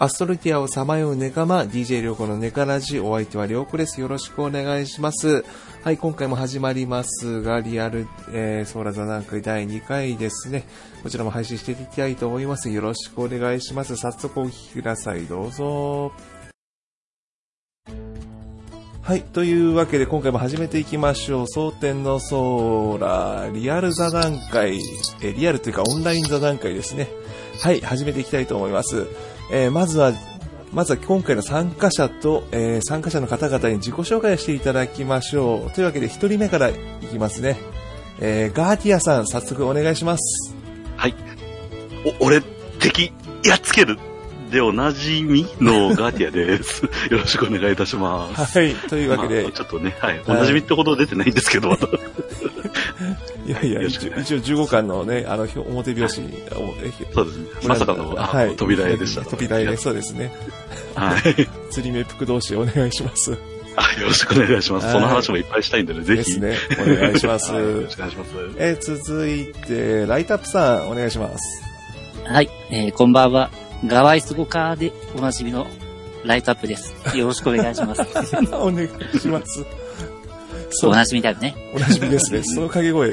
アストロティアをさまようネカマ、DJ りょうこのネカラジ、お相手はりょうこです。よろしくお願いします。はい、今回も始まりますが、リアル、えー、ソーラ座談会第2回ですね。こちらも配信していきたいと思います。よろしくお願いします。早速お聞きください。どうぞ。はい。というわけで、今回も始めていきましょう。蒼天のソーラー、リアル座談会、えリアルというかオンライン座談会ですね。はい。始めていきたいと思います。えー、まずは、まずは今回の参加者と、えー、参加者の方々に自己紹介していただきましょう。というわけで、1人目からいきますね。えー、ガーティアさん、早速お願いします。はい。お、俺、敵、やっつけるでおなじみのガーティアです。よろしくお願いいたします。はい。というわけで。まあ、ちょっとね、はい。おなじみってほど出てないんですけど、いやいや、一応15巻のね、あの、表表紙に、そうですね。まさかの、はい、扉絵でした。扉絵、そうですね。はい。釣り目服同士お願いします。あ、よろしくお願いします。その話もいっぱいしたいんでね、ぜひ。ですね。お願いします。よろしくお願いします。え続いて、ライトアップさん、お願いします。はい、えー、こんばんは。ガワイスゴカーでおなじみのライトアップです。よろしくお願いします。お願いします。そう、おなじみだよね。おなじみですね。その掛け声。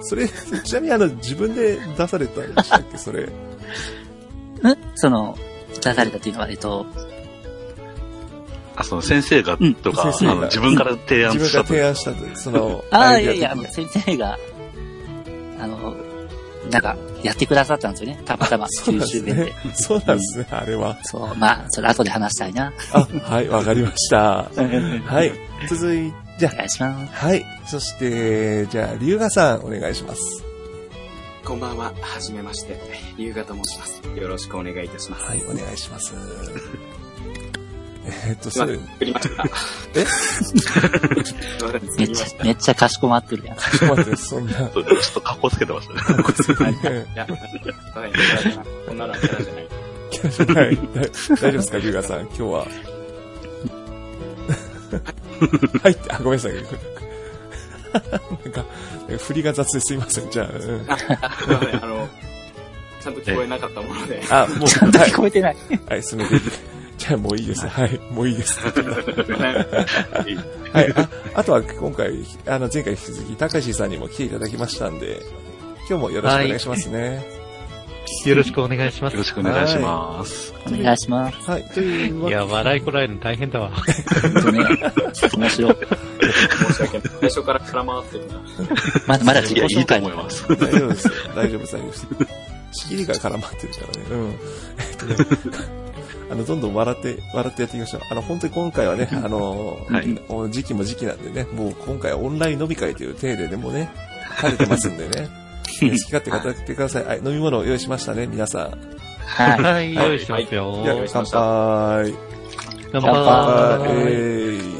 それ、ちなみにあの、自分で出されたんでしたっけ、それ。ん？その、出されたっていうのは、えっと、あ、その先生が、とか、あの自分から提案した。自分から提案したと、その、ああ、いやいや、先生が、あの、なんか、やってくださったんですよね。たまたま、九州弁で。そうなんですね、あれは。そう、まあ、それ後で話したいな。あ、はい、わかりました。はい、続いて、じゃあ、お願いします。はい、そして、じゃあ、龍河さん、お願いします。こんばんは、はじめまして、龍河と申します。よろしくお願いいたします。はい、お願いします。えっと、それ。作りました。え？めっちゃ、めっちゃかしこまってるやん。かしこまってる、そんな。ちょっと格好つけてましたね。格好つけて。いや、こんなのキャラじゃない。キャラじゃない。大丈夫ですか、龍河さん、今日は。はいって、あ、ごめんなさい。なんか、振りが雑ですいません。じゃあ、うん。あ、あの、ちゃんと聞こえなかったもので。あ、もう、ちゃんと聞こえてない。はい、すみません。じゃあもういいです。はい、もういいです。はい、あ、あとは今回、あの、前回引き続き、高橋さんにも来ていただきましたんで、今日もよろしくお願いしますね。よろしくお願いします。よろしくお願いします。お願いします。はい、というわいや、笑いこらえるの大変だわ。本当ね。面白い。申し訳ない。最初から絡まってるな。まだ、まだ自己紹介いいと思います。大丈夫ですよ。大丈夫です、大丈夫です。ちぎりが絡まってるからね。うん。あの、どんどん笑って、笑ってやっていきましょう。あの、本当に今回はね、あの、はい、時期も時期なんでね、もう今回はオンライン飲み会という体ででもね、晴れてますんでね、好き勝手語ってください。はい、飲み物を用意しましたね、皆さん。はい。はい、用意してますよ。じゃ乾杯。乾杯。えー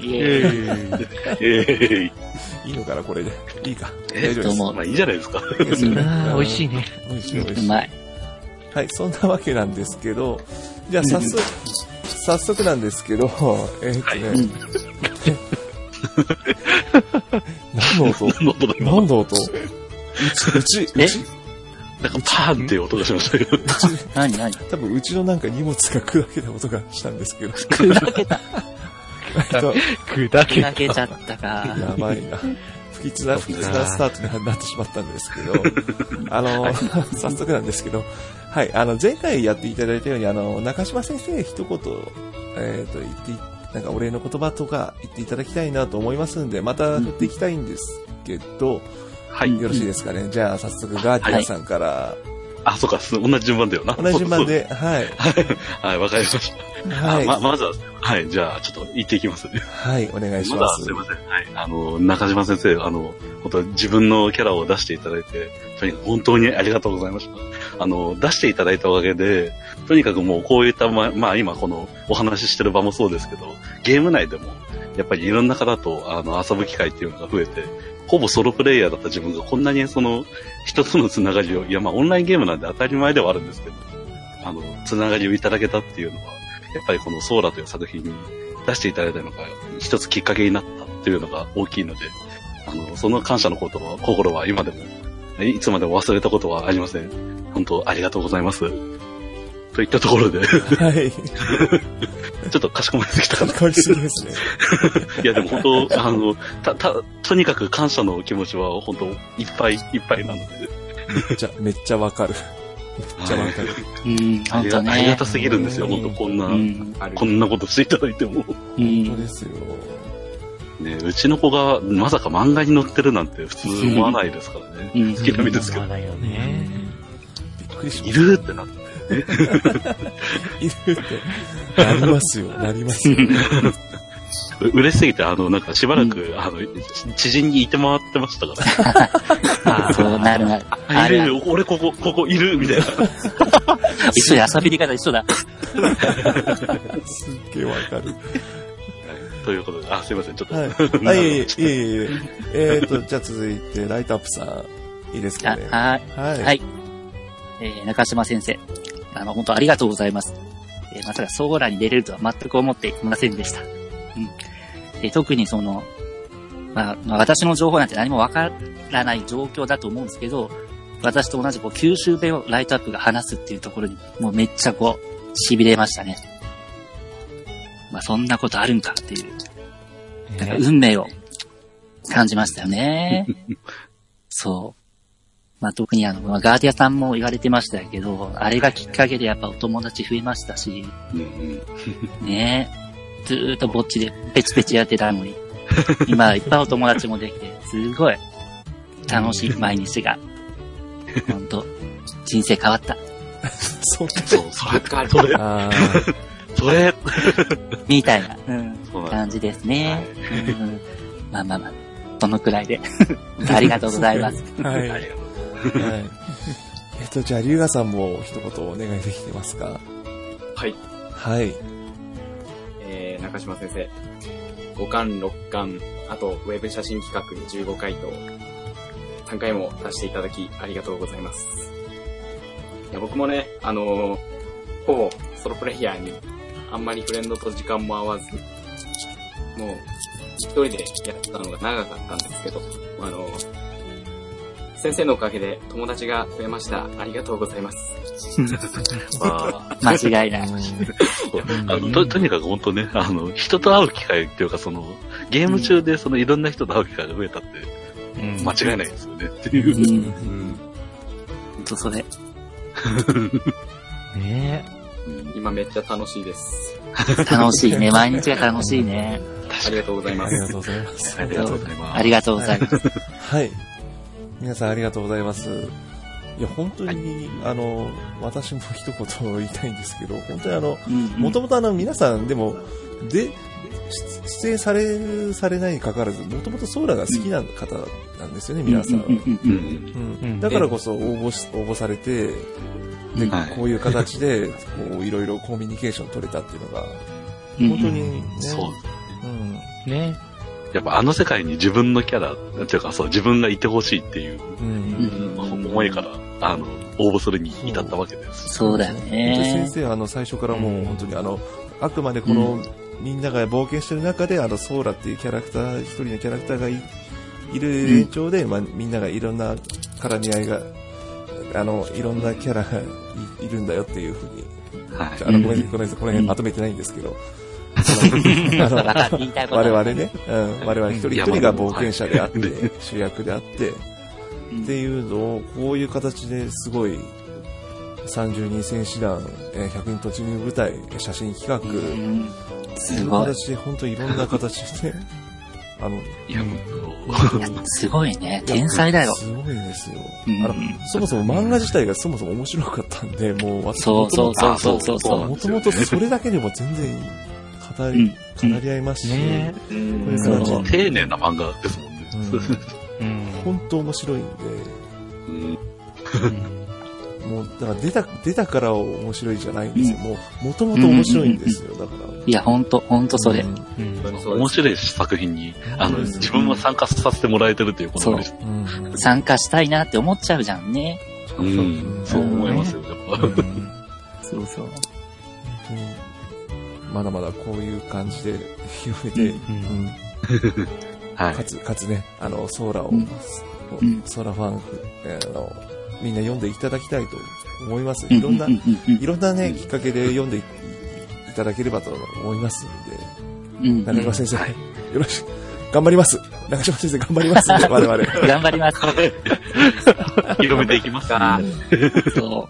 イ。えーイ。えーいいのかな、これで。いいか。大丈夫です。まあいいじゃないですか。美味しいね。美味しい、美味しい。うまい。はい、そんなわけなんですけど、じゃあ早速、早速なんですけど、えー、っとね、何の音？何の音うち、うち、うち、なんかパーンっていう音がしましたけど。何何？多分うちのなんか荷物が砕けた音がしたんですけど。砕けた。砕け砕けちゃったか。やばいな。不吉な、不吉なスタートになってしまったんですけど、あの、早速なんですけど、はい、あの、前回やっていただいたように、あの、中島先生一言、えっ、ー、と、言って、なんかお礼の言葉とか言っていただきたいなと思いますんで、また振っていきたいんですけど、うん、はい。よろしいですかね。じゃあ、早速、ガーティアさんから、はい、あ、そうか、同じ順番だよな。同じ順番で、はい。はい、わかりました。はい。ま、まずは、はい、じゃあ、ちょっと言っていきますね。はい、お願いします。すいません。はい。あの、中島先生、あの、本当自分のキャラを出していただいて、とにかく本当にありがとうございました。あの、出していただいたおかげで、とにかくもうこういった、ま、まあ今このお話ししてる場もそうですけど、ゲーム内でも、やっぱりいろんな方とあの遊ぶ機会っていうのが増えて、ほぼソロプレイヤーだった自分がこんなにその人とのつながりを、いやまあオンラインゲームなんで当たり前ではあるんですけど、あの、つながりをいただけたっていうのは、やっぱりこのソーラという作品に出していただいたのが一つきっかけになったっていうのが大きいので、あの、その感謝のことは、心は今でも、いつまでも忘れたことはありません。本当ありがとうございます。といったところで、ちはい。ょっとかしこまりすぎたかな。かりすぎですね。いや、でも本当、あの、た、た、とにかく感謝の気持ちは本当いっぱいいっぱいなので、めっちゃ、めっちゃわかる。めっちゃわかる。うん、ありが。ありがたすぎるんですよ、うん本当こんな、こんなことしていただいても。う本当ん。ですよ。ね、うちの子がまさか漫画に載ってるなんて普通思わないですからね。うん。好きな身ですけど思わないよね。びっくりしまいしるってなって。た。いるって。なりますよ、なりますよ。う嬉しすぎて、あの、なんかしばらく、あの、知人にいて回ってましたから。あそうなるなる。いるいる、俺ここ、ここいるみたいな。一緒で遊び方一緒だ。すっげえわかる。ということで、あ、すいません、ちょっと。はい。あ、いえいえ、いえいえいえ。えーと、じゃあ続いて、ライトアップさん、いいですかあね。はい。はい。はい。えー、中島先生。あの、本当ありがとうございます。えーまさかソーラーに出れるとは全く思っていませんでした。うん。えー特にその、まあ、まあ私の情報なんて何もわからない状況だと思うんですけど、私と同じこう九州弁をライトアップが話すっていうところに、もうめっちゃこう、痺れましたね。まあ、そんなことあるんかっていう、なんかね運命を感じましたよね。そう。まあ、特にあの、まあガーディアさんも言われてましたけど、あれがきっかけでやっぱお友達増えましたし、ね。ずーっとぼっちでペチペチやってたのに、今いっぱいお友達もできて、すごい。楽しい毎日が。ほんと、人生変わった。そう。そう、それ、わかるそれ、みたいな、うん、感じですね。うん、まあまあまあ、そのくらいで。ありがとうございます。あ。はい。はい。えっと、じゃあ、龍河さんも一言お願いできてますか？はい。はい。えー、中島先生。5巻、6巻、あと、ウェブ写真企画15回と、3回も出していただき、ありがとうございます。いや、僕もね、あのーほぼソロプレイヤーに、あんまりフレンドと時間も合わず、もう、一人でやってたのが長かったんですけど、あのー先生のおかげで友達が増えました。ありがとうございます。ま あ、間違いない。あのと、とにかく本当ね、あの、人と会う機会っていうか、その、ゲーム中でそのいろんな人と会う機会が増えたって、うん間違いないですよね、っていうう。ん、うん。ほんとそれ。ね今めっちゃ楽しいです。楽しいね。毎日が楽しいね。ありがとうございます。ありがとうございます。ありがとうございます。ありがとうございます。はい。皆さんありがとうございます。いや、本当に、あの、私も一言言いたいんですけど、本当にあの、うんもともとあの、皆さん、でも、で、出出演される、されないにかかわらず、もともとソーラが好きな方なんですよね、皆さん。うんうんうんううんん。うんだからこそ応募し、応募されて、で、はいこういう形で、こう、いろいろコミュニケーション取れたっていうのが、うん本当にね、そう。うん。ねやっぱあの世界に自分のキャラ、っていうかそう、自分がいてほしいっていううん。うん思いから、あの、応募するに至ったわけです。そうだよ本当に先ね。生はあの最初からもう本当にあの、あくまでこの、みんなが冒険してる中で、あの、ソーラっていうキャラクター、一人のキャラクターがいいる延長で、まあ、みんながいろんな絡み合いが、あの、いろんなキャラがいいるんだよっていうふうに、はい。あの、ごめんなさい、ごめんなさい、この辺まとめてないんですけど、我々ね、うん、我々一人一人が冒険者であってはい、主役であって、うん。っていうのを、こういう形ですごい、30人戦士団、えー100人突入部隊、写真企画、すごい。形で、本当いろんな形で、あの、いや、すごいね。天才だよ。すごいですよ。うん。あの、そもそも漫画自体がそもそも面白かったんで、もう私そうそうそうそうそうそう。もともとそれだけでも全然語り、うん。語り合いますし、ね。こういうそう形う丁寧な漫画ですもんね。本当面白いんで、だから出た、出たから面白いじゃないんですよ。もう、もともと面白いんですよ。だから。いや、ほんと、ほんとそれ。うんうん。そうです。面白い作品に、あの、自分も参加させてもらえてるということです。うん参加したいなって思っちゃうじゃんね。うん、そう思いますよ、やっぱ。そうそう。まだまだこういう感じで広めて、か。つ、かつね、あの、ソーラを、ソーラファン、えーあの、みんな読んでいただきたいと思います。いろんな、いろんなね、きっかけで読んでいいただければと思いますんで、うんうん中島先生、よろしく、頑張ります。中島先生頑張りますんで、我々。頑張ります。広めていきますか。そ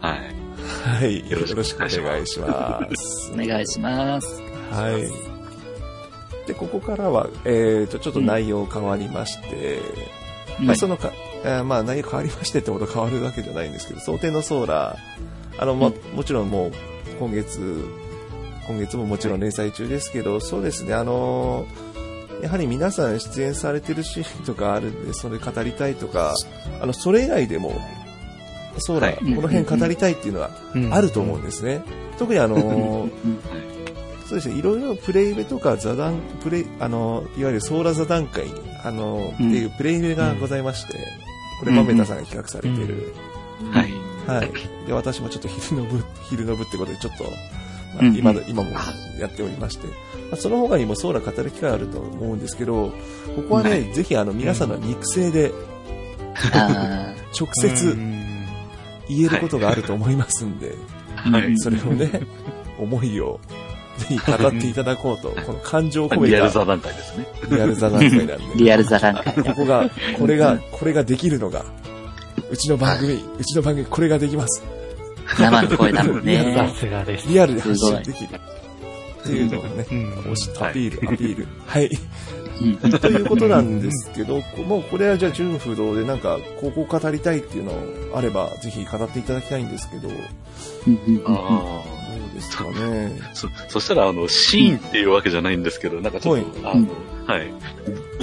はい。はい。よよろしくお願いします。う。お願いします。はい。で、ここからは、えっ、と、ちょっと内容変わりまして、うんまあ、そのか、えーまあ、内容変わりましてってほど変わるわけじゃないんですけど、想定のソーラー、あの、まあ、もちろんもう、今月、今月ももちろん連載中ですけど、そうですね、あのーやはり皆さん出演されてるシーンとかあるんで、それ語りたいとか、あの、それ以外でも、ソーラー、はい。この辺語りたいっていうのはあると思うんですね。特にあのーそうですね、いろいろプレイベとか座談、プレイ、あの、いわゆるソーラ座談会、あの、うん。っていうプレイベがございまして、これ、マメタさんが企画されている。はい。はい。で、私もちょっと昼の部、昼の部ってことで、ちょっと、まあ今の、今もやっておりまして、まあ、その他にもソーラ語る機会あると思うんですけど、ここはね、はい。ぜひあの、皆さん。の肉声であ 直接言えることがあると思いますんで、はい。それをね、思いを、ぜひ語っていただこうと、この感情を込めたリアル座談会ですね。リアル座談会なんで。ー リアル座談会。ここが、これが、これができるのが、うちの番組、うちの番組これができます。生の声だもんさね。すがです。リアルで発信できる。っていうのをね、うん押しアピール、アピール。はい。うんということなんですけど、もうこれはじゃあ純不動でなんか、ここ語りたいっていうのあれば、ぜひ語っていただきたいんですけど、どうんうんうんあうですかね。あ。そ、そしたら、あの、シーンっていうわけじゃないんですけど、なんかちょっと、あの、はい。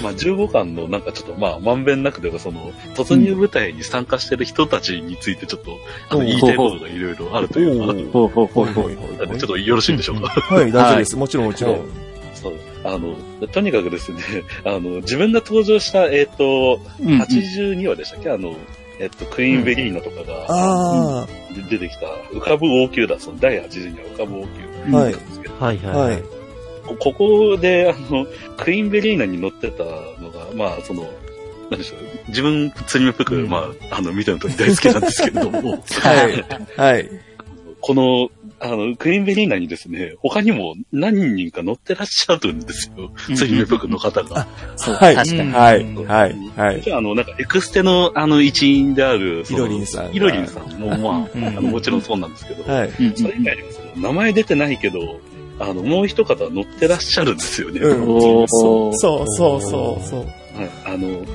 まあ、15巻のなんかちょっと、まあ、まんべんなくというか、その、突入部隊に参加してる人たちについてちょっと、あの、言いたいことがいろいろあるというか、ほうほうほうほう。ちょっとよろしいんでしょうか？はい、大丈夫です。もちろんもちろん。そう。あの、とにかくですね、あの、自分が登場した、えっ、と、うんうん82話でしたっけ？あの、えっ、と、クイーンベリーナとかが、あで出てきた、浮かぶ王宮だ、その第82話浮かぶ王あ、はい。宮ですけど、ははいはいはいい。。こここで、あの、クイーンベリーナに乗ってたのが、まあ、その、なんでしょう、自分、釣り目服、うんまあ、あの、見ての通り大好きなんですけれども、はい。はい。この、あの、クイーンベリーナにですね、他にも何人か乗ってらっしゃるんですよ。釣り目服の方が。そう、はい確かに。はい。はい。はい。じゃあ、あの、なんか、エクステの、あの、一員である、イロリンさんがイロリンさんも、まうんあ、あの、もちろんそうなんですけど、はい。うんそれ以外にも、その、名前出てないけど、あの、もう一方乗ってらっしゃるんですよね。うんそうそうそうそう。はい、あの、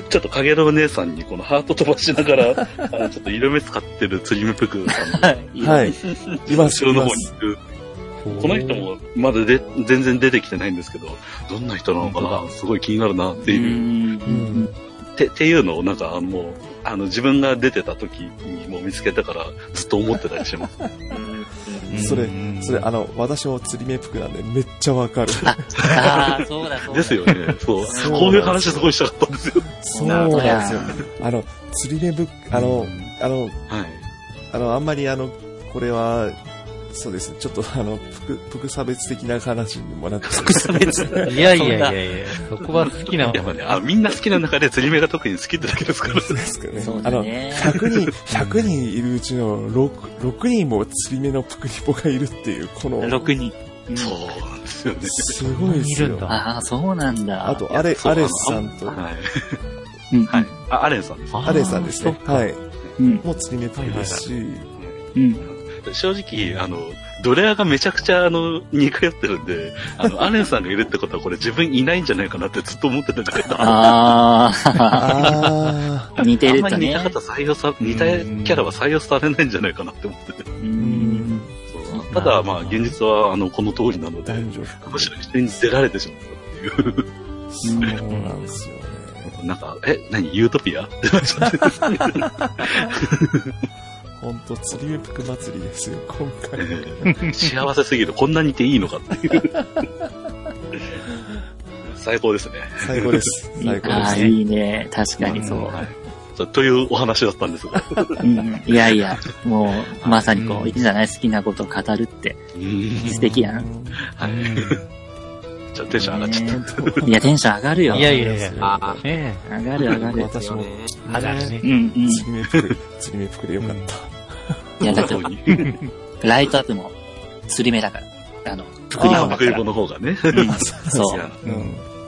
ちょっと影のお姉さんにこのハート飛ばしながら、あのちょっと色目使ってる釣り目ぷくさんのはい。います、後ろの。方にいる。この人もまだで全然出てきてないんですけど、どんな人なのかな？すごい気になるなってういう。んうん。てっていうのをなんかもう、あの自分が出てた時にもう見つけたからずっと思ってたりします。それ、それ、あの、私も釣り目服なんでめっちゃわかる。ああ、そうだそうだ。ですよね。そう。そうこういう話すごいしたかったんですよ。そうなんですよ。あの、釣り目服、あの、あの、はい。あの、あんまりあの、これは、そうです。ちょっとあの、服、服差別的な話にもなって服差別？いやいやいやいや、そこは好きなやっぱね、あみんな好きな中で釣り目が特に好きってだけですから。そうですかね。あの、だね。100人、100人いるうちの6、6人も釣り目のプクリポがいるっていう、この、6人。うんそうなんですよね。すごいですよ。ああ、そうなんだ。あと、アレ、アレスさんと、はい。うん、はい。あ、アレンさんです。アレスさんですね。はい。うん。もう釣り目プクですし、うん。正直、あの、ドレアがめちゃくちゃ、あの、似通ってるんで、あの、アレンさんがいるってことはこれ自分いないんじゃないかなってずっと思ってたんだけど、ああああ、似てんるとねまり似た。方採用さ、似たキャラは採用されないんじゃないかなって思ってて。うー、ん。そうただ、まあ、現実は、あの、この通りなので、むしろ人に出られてしまったっていう。そうなんですよね。なんか、え、何？ユートピア？ってなっちゃって。ほんと、釣り目プク祭りですよ、今回。幸せすぎる。こんなにいていいのかっていう。最高ですね。最高です。最高です。いいね。確かにそう。というお話だったんですが。うん、いやいや、もう、まさにこう、いいんじゃない好きなことを語るって。素敵やん。はい。ちょっとテンション上がっちゃった。ねいや、テンション上がるよ。いやいやいや。上がる上がる。私も、ね上がるねう。んうん。釣り目服、釣り目服でよかった。いや、だって、ライトアップも、釣り目だから。あの、プクリああ、ポだからプクリポ。の方がね。うんそう。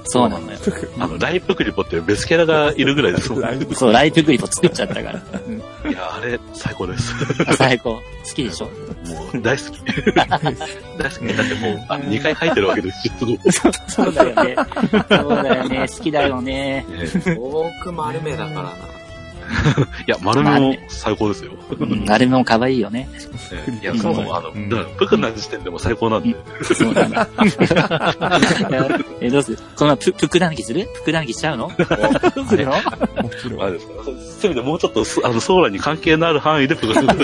そうなのよ。あの、ライプクリポって別キャラがいるぐらいでそう、ライトプクリポ作っちゃったから。や、あれ、最高です。あ最高。好きでしょ？もう、大好き。大好き。だってもう、あ、2回入ってるわけですし、すごい。そうだよね。そうだよね。好きだよね。ね僕丸目だからな。いや、丸めも最高ですよ。うんあれも可愛いよね。いや、そもそも、あの、だから、プクな時点でも最高なんで。そうなんだ。え、どうする？そんなプ、プク談義する？プク談義しちゃうの？どうするのもちろん。あれですかせめてもうちょっとす、あの、ソーラに関係のある範囲でプクちょ確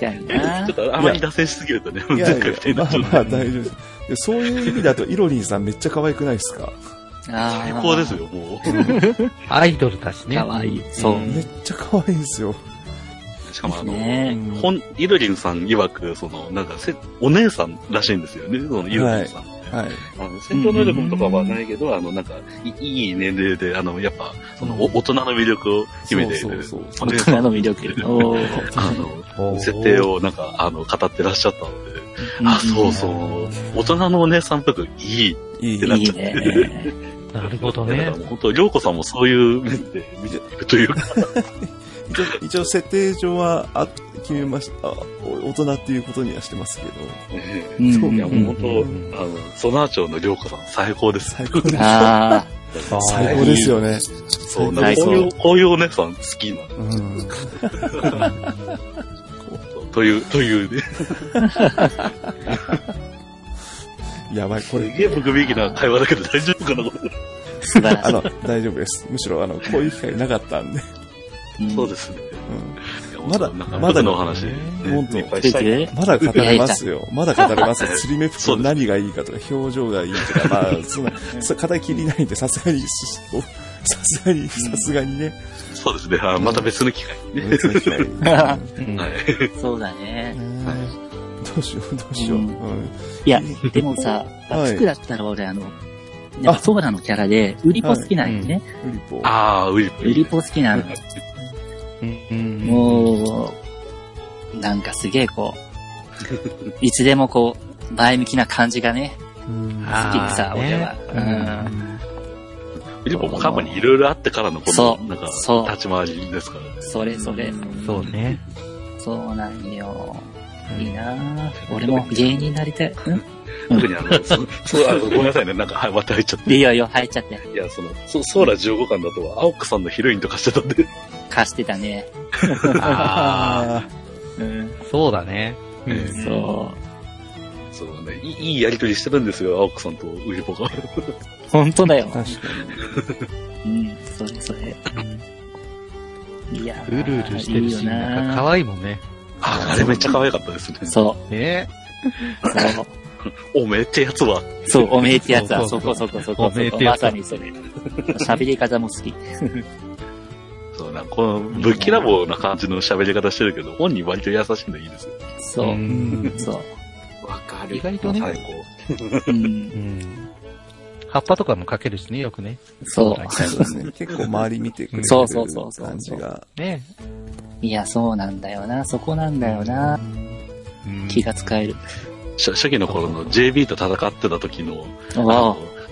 かになっ。とあまり脱線しすぎるとね、いやいや前回みたいになまあっちゃう。まあ大丈夫です。でそういう意味だと、イロリンさんめっちゃ可愛くないですか？あ最高ですよ、も アイドルだしね。かわいい。そう。うんめっちゃ可愛いんですよ。う。しかもあの、ねうん本、イドリンさん曰く、その、なんかせ、お姉さんらしいんですよね、そのイドリンさん。はい。あの、戦闘能力とかはないけど、あの、なんか、いいい年齢で、あの、やっぱ、その、お大人の魅力を秘めているそうそう大お姉さん人の魅力。あの、設定をなんか、あの、語ってらっしゃったので、あ、そうそう、大人のお姉さんっぽくいいいいって。なっいいちゃって。ね。なるほどだから本当、りょうこさんもそういう面で見てるというか、一応、一応設定上は、あ、決めました。大人っていうことにはしてますけど、うんそういや、もう本うん当、あの、ソナー町のりょうこさん最高です。最高です。あ最高ですよね。そう、なんかこういう、こういうお姉さん好きなうん。という、というね、やばい、こすれ、げえ僕びきな会話だけど大丈夫かな、これ。ー素晴らしあの、大丈夫です。むしろ、あの、こういう機会なかったんで。そうですね。うん。まだまだ僕の話、ね、本当いっぱいしたい。出てまだ語れますよ。まだ語れますよ。釣り目服何がいいかとか、表情がいいとか、まあ、そんな、そ語りきりないんで、さすがに、さすがに、さすがにね、そうですね。あまた別の機会。別の機会。そうだね。うんどうしよう、どうしよう。ううんん。いや、でもさ、はい服だったら俺あの、なんかソーラのキャラで、ウリポ好きなんよね。ウリポ。ああ、ウリウリポ好きなの。うんもう、なんかすげえこう、いつでもこう、前向きな感じがね、うん好きでさ、俺は。うん。ウリポも過去にいろいろあってからのこの、そうなんか、立ち回りですからね。それそれ。そうね。そうなんよ。いいなぁ俺も芸人になりたい。うん？特にあの、そそう、あのごめんなさいね。なんか、はい、また入っちゃって。いいよいいよ、入っちゃって。いや、その、そソーラ15巻だと、青くさんのヒロインとかしてたんで。貸してたね。あうん。あ、そうだね。ええそそうね。いいいいやりとりしてるんですよ、青くさんとウリポが。う。本当だよ。確かうん、それそれ。いやうるうるしてるし、いいよなんかな可愛いもんね。あ、あれめっちゃ可愛かったですね。そねう、そう。おめえってやつは。そう、おめえってやつは、そこそこそこおめえそこ。まってやつはさにそれ。喋り方も好き。そうなんかこの、ぶっきらぼうな感じの喋り方してるけど、本人割と優しいのいいですよ。そうう。んそう。わかる。意外とね、最高。うん。うん葉っぱとかもかけるしね、よくね。そう。そうですね。結構周り見てくれてるそうそうそうそう感じが。ね。いや、そうなんだよな。そこなんだよな。うん気が使える。初初期の頃の JB と戦ってた時の、あお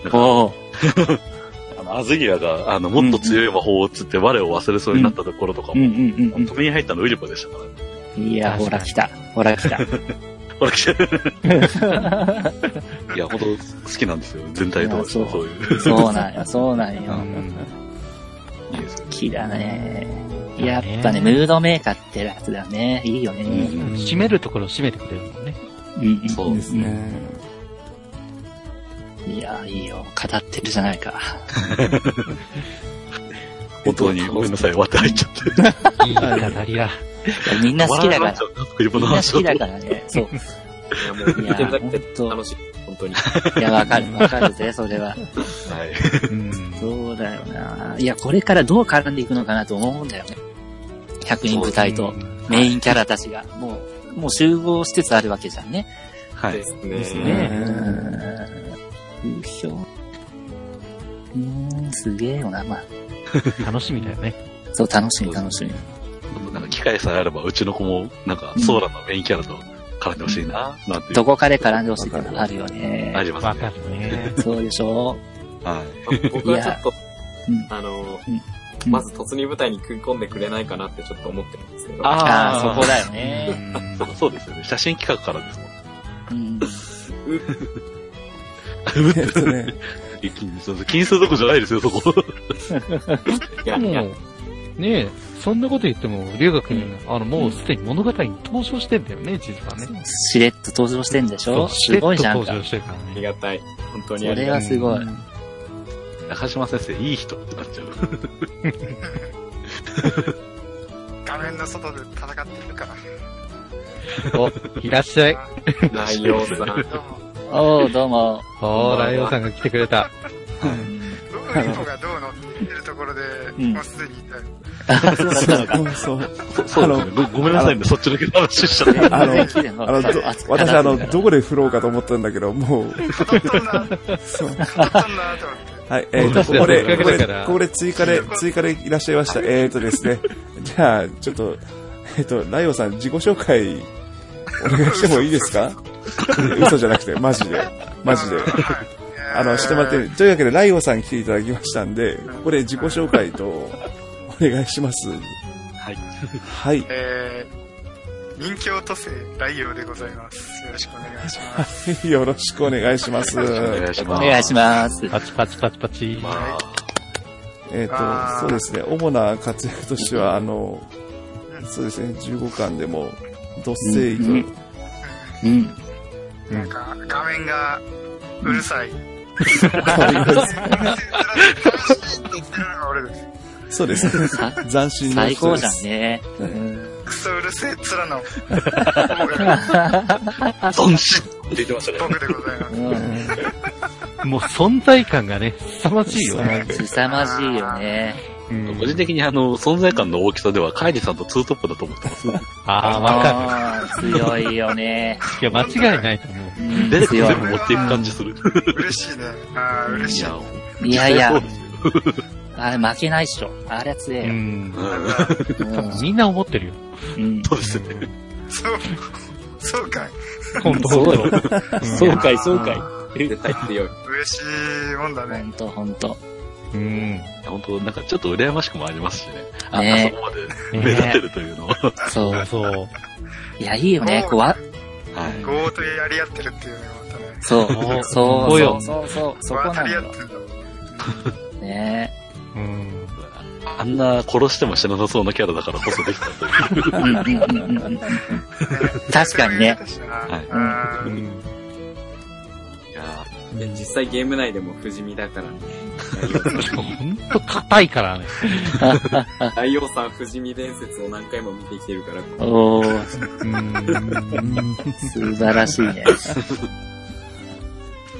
の あの、アズギアが、あの、もっと強い魔法をつって我を忘れそうになったところとかうんも、止めに入ったのウリポでしたからね。うん。いや、ほら来た。ほら来た。ほら、来 ていや、本当好きなんですよ。全体とそうそういう。そうなんよ、そうなんよ。うんいいですよ好きだね。やっぱね、ムードメーカーってやつだね。いいよね。うん締めるところ締めてくれるもんね。うんうんそういいですね。いや、いいよ。語ってるじゃないか。本当にごめんなさい、割って入っちゃって。いい語りだ。みんな好きだから。みんな好きだからね。そう。いや、もう、見てるだけでいやほんと楽しい。本当に。いや、わかる、わかるぜ、それは。はい。うんそうだよな。いや、これからどう絡んでいくのかなと思うんだよね。100人部隊とメインキャラたちが。もう、もう集合しつつあるわけじゃんね。はい。ですですね。ねうん風評。うーん、すげえよな。まあ、楽しみだよね。そう、楽しみ、楽しみ。なんか機会さえあれば、うちの子も、なんか、ソーラのメインキャラと絡んでほしいな、なんて。どこかで絡んでほしいってのがあるよね。ありますわかね。るね。そうでしょはい。僕はちょっとうん、あのうん、まず突入部隊に組み込んでくれないかなってちょっと思ってるんですけど。ああ、あーそこだよね。そうそうですよね。写真企画からですもん。うん。えっ。とね、気にするとこじゃないですよ、そこ。いや、いやも、う、ねえ、そんなこと言っ。ても、龍河君、あの、もうすでに物語に登場してんだよね、実はね。しれっ。と登場してんでしょすごいじゃんかしれっ。と登。場してるからありね。がたい。本当にそれありがた。はいすごい。中島先生、いい人ってなっちゃう。画面の外で戦ってるから。お、いらっしゃい。ライオンさん。どうも。おー、どうも。おー、ライオンさんが来てくれた。ウリコがどうのって言ってるところで、うんもうすでにいたそうそう。そそうですね。ごごめんなさいね、そっちのけの話しちゃって。あの、私あの、どこで振ろうかと思ったんだけど、もう、語っとんな、そう。語っとんなと思って。はい、えっ、と、ここで、ここで、ここで追加で、追加でいらっしゃいました。えっ、とですね、じゃあ、ちょっと、えっ、と、ライオンさん、自己紹介、お願いしてもいいですか？嘘じゃなくて、マジで。マジで。はいあの、してもらって、というわけで、ライオンさん来ていただきましたんで、ここで自己紹介と、お願いします。はい。はい。えー、人気都政、ライオでございます。よろしくお願いします。よろしくお願いします。お願いします。お願いします。パチパチパチパチ。まあ、えっ、あーと、そうですね、主な活躍としては、あの、そうですね、15巻でも、ドッセイと、うんうん。なんか、画面がうるさい。そうですね、さ斬新な最高じゃん。ね。うんクソうるせえ面の方が損失って言ってましたね。僕でございます。うん。もう存在感がね、凄まじいよね。凄まじいよね。うん個人的にあの、存在感の大きさでは、カイリさんとツートップだと思ってます。ああ、わかああ、強いよね。る。いや、間違いないと思う。うん出てくる全部持っていく感じする。嬉しいね。ああ、嬉しい。や、いやいや。あれ負けないっしょ。あれは強ういよ。ん。うんみんな思ってるよ。うん。そうですね。そう、そうかい。本当そうそうかい、そうか絶対強い。嬉しいもんだい。ほね。んとほんと。うん。本当なんかちょっと羨ましくもありますしね。あ、ねあそこまで目立てるというのは。そう。そう。いや、いいよね。こうわ、はい。ゴーとやり合ってるっていうね、またね。そう。おそう。そうそうそう。そこなんだ。ねうん。あんな殺しても死ななそうなキャラだからこそできたという。確かにね。はいあーうん。いやで実際ゲーム内でも不死身だからね。ほんと硬いからね。ライオンさん不死身伝説を何回も見てきてるから、おー、うん。素晴らしいね。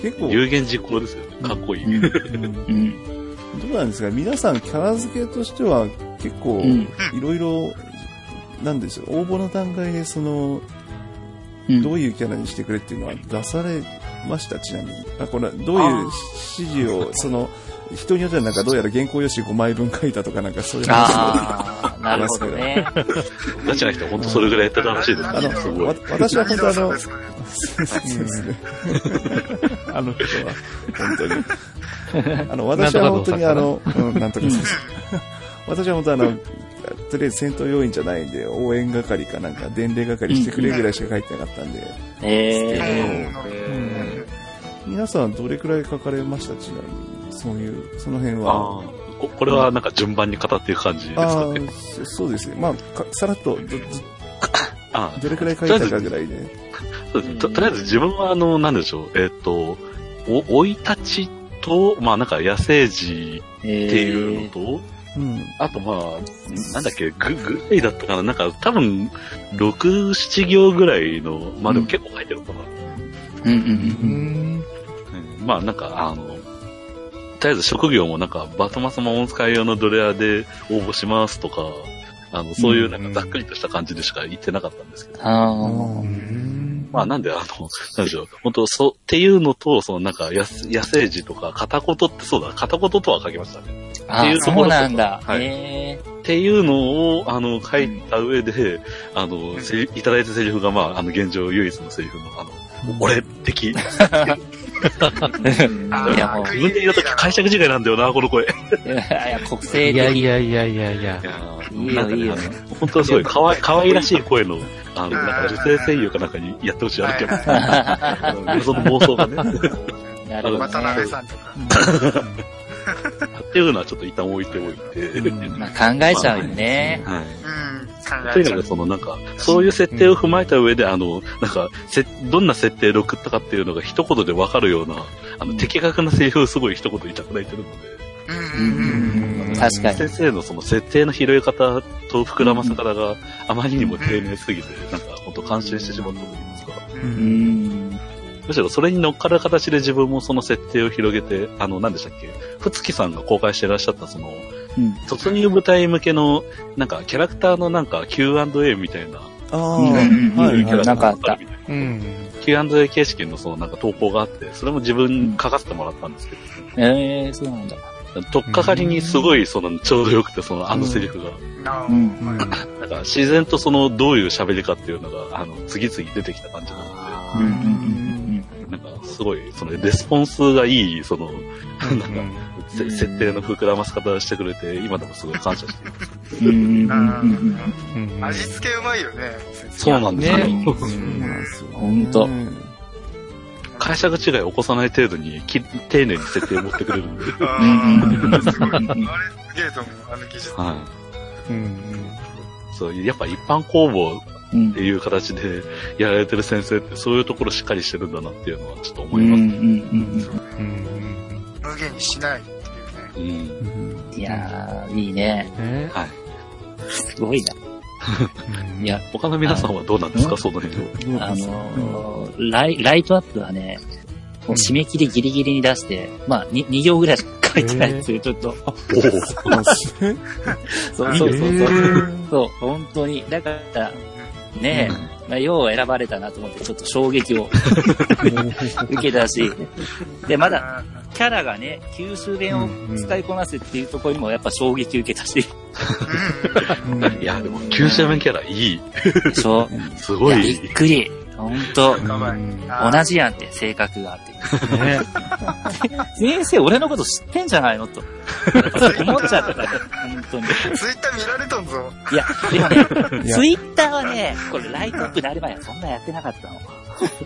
結構、有言実行ですよね。かっこいい。うん。うん。どうなんですか？皆さんキャラ付けとしては結構うん。いろいろなんですよ応募の段階でそのうん。どういうキャラにしてくれっていうのは出されました？ちなみに。あこれどういう指示をその人によってはなんかどうやら原稿用紙5枚分書いたとかなんかそういう話なるほどね。ガチな人本当それぐらいやってたらしいですあのね。すごいわ。私は本当あの あの人は。本当に。あの私は本当にあのうんなんとかです。私は本当あのとりあえず戦闘要員じゃないんで応援係かなんか伝令係してくれぐらいしか書いてなかったんで、ええ皆さんどれくらい書かれました？ちなみに。そういうその辺あは。あ。ここれはなんか順番に語っていく感じですかね。ーそそうですねまあかさらっとどどああどれくらい書いたかぐらいでそうですととりあえず自分はあの、なんでしょう。えっ、と、お、生い立ちと、まあなんか野生児ー、えっていうのと、うんあとまあ、なんだっけ、ぐ、ぐらいだったかななんか多分、6、7行ぐらいの、まあでも結構書いてるかな。うんうんううん。ん。うんまあなんか、あの、とりあえず職業もなんか、バトマス魔法使い用のドレアで応募しますとか、あの、そういうなんかざっくりとした感じでしか言ってなかったんですけど。ああ、うん。まあなんであの、なんでしょう、本当そう、っていうのと、そのなんか、やす野生児とか、片言ってそうだ、片言とは書きましたね。あっていうところそうなんだ。はいへっていうのを、あの、書いた上で、あの、いただいたセリフが、まあ、あの、現状唯一のセリフの、あの、俺、敵。あ いやもう自分で言うと解釈違いなんだよな、この声。いや、いや国性いやい的。やいやいやいや。やいいよ、いいよ。本当はすごい、かわい、かわいらしい声の、あの、なんか女性声優かなんかにやってほしいなって思って。あの謎の妄想がね。なるほど渡ね。辺さんとか。っていうのはちょっと一旦置いておいて。まあ考えちゃうよね。はい。とにえちゃう。かくそのなんか、そういう設定を踏まえた上で、あの、なんか、せ、どんな設定で送ったかっていうのが一言でわかるような、あの、的確なセリフをすごい一言いただいてるので、うんうんうん。確かに。先生のその設定の拾い方と膨らませ方があまりにも丁寧すぎて、なんか本当感心してしまったと言いますか。ううんん。むしろそれに乗っかる形で自分もその設定を広げて、あの、何でしたっけ？ふつきさんが公開してらっしゃったその、うん。突入部隊向けの、なんかキャラクターのなんか Q&A みたいな、ああ、はい、キャラはい。なんかあったみたいな。うん。Q&A 形式のそのなんか投稿があって、それも自分書かせてもらったんですけど、ええ、そうなんだ。とっかかりにすごいそのちょうどよくて、そのあのセリフが、なん。か自然とそのどういう喋りかっていうのが、あの、次々出てきた感じなのうんうんうんで、なんかすごい、そのレスポンスがいい、その、なんか、せ設定の膨らませ方をしてくれて、今でもすごい感謝しています。うん。うんうんうんうんうん味付けうまいよね。そうなんですよ。ねそうなんですよ。ほんとうん解釈違いを起こさない程度にき、丁寧に設定を持ってくれるんで。あうんーすごい。あれすげえと思う、あの技術。はうんい。そう、やっぱ一般公募うんっていう形でやられてる先生ってそういうところしっかりしてるんだなっていうのはちょっと思います。うん無限にしないいやー、いいね。ねはい。すごいな。いや、他の皆さんはどうなんですか、うんその辺を。あのーライ、ライトアップはね、もう締め切りギリギリに出して、まあ、2, 2行ぐらいしか書いてないんですよ、ちょっと。おそう。そうそうそうそう。へそう、本当に。だから、ねえ、まあ、よう選ばれたなと思って、ちょっと衝撃を 受けたし、で、まだ、キャラがね、九州弁を使いこなせっていうところにもやっぱ衝撃受けたし、いや、でも、九州弁キャラいい。でしょすごいびっくり。ほんと。同じやんって、性格があって。ね 先生、俺のこと知ってんじゃないのと。思っちゃった。本当に。ツイッター見られとんぞ。いや、でもね、いやツイッターはね、これライトアップであればや、そんなやってなかったの。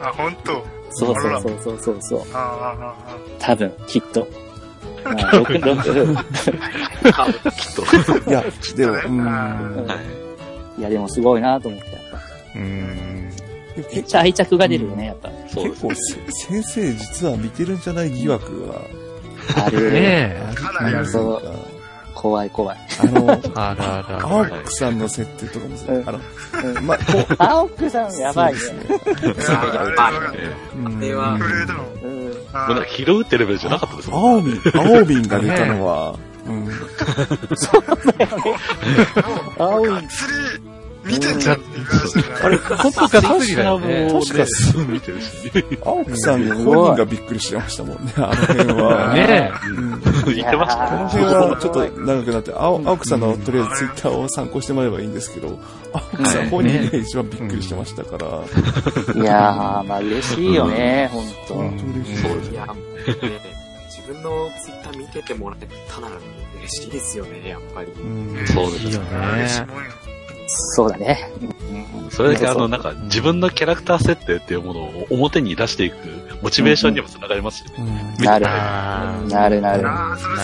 あ、本当？そうそうそうそうそうそう。ああ、ああ、多分、きっと。まあ、6、6、いや、でも、うん。はい。いや、でもすごいなと思って、やっぱ。うん。めっちゃ愛着が出るよね、やっぱ。そう結構せ、先生実は見てるんじゃない疑惑がある。ねあるかなりあるそう怖い怖い。あの、え。あらあら。青木さんの設定とかもさうんあの、ま、こう、青くさんやばいね。あれは、えうんれは震えたの。うん。えもうなんか拾うってレベルじゃなかったですもん。青瓶、青瓶が出たのは、うん。青い。がっつり見てんじゃんってあれ、本当ガッツリだよね。確かすぐ見てるし。青木さん本人がびっくりしてましたもんね、あの辺は。ねうん言ってましたこのね。辺はちょっと長くなって、青青木さんのとりあえずツイッターを参考してもらえばいいんですけど、青木さん本人ね、一番びっくりしてましたから、いやー、まあ嬉しいよね、ほんと。本当嬉しい。そうですね自分のツイッター見ててもらえたなら嬉しいですよね、やっぱり。うんそうですよね。そうだね。それだけあの、なんか、自分のキャラクター設定っていうものを表に出していく、モチベーションにもつながりますしね。うんなる。なるなる。ああ、それ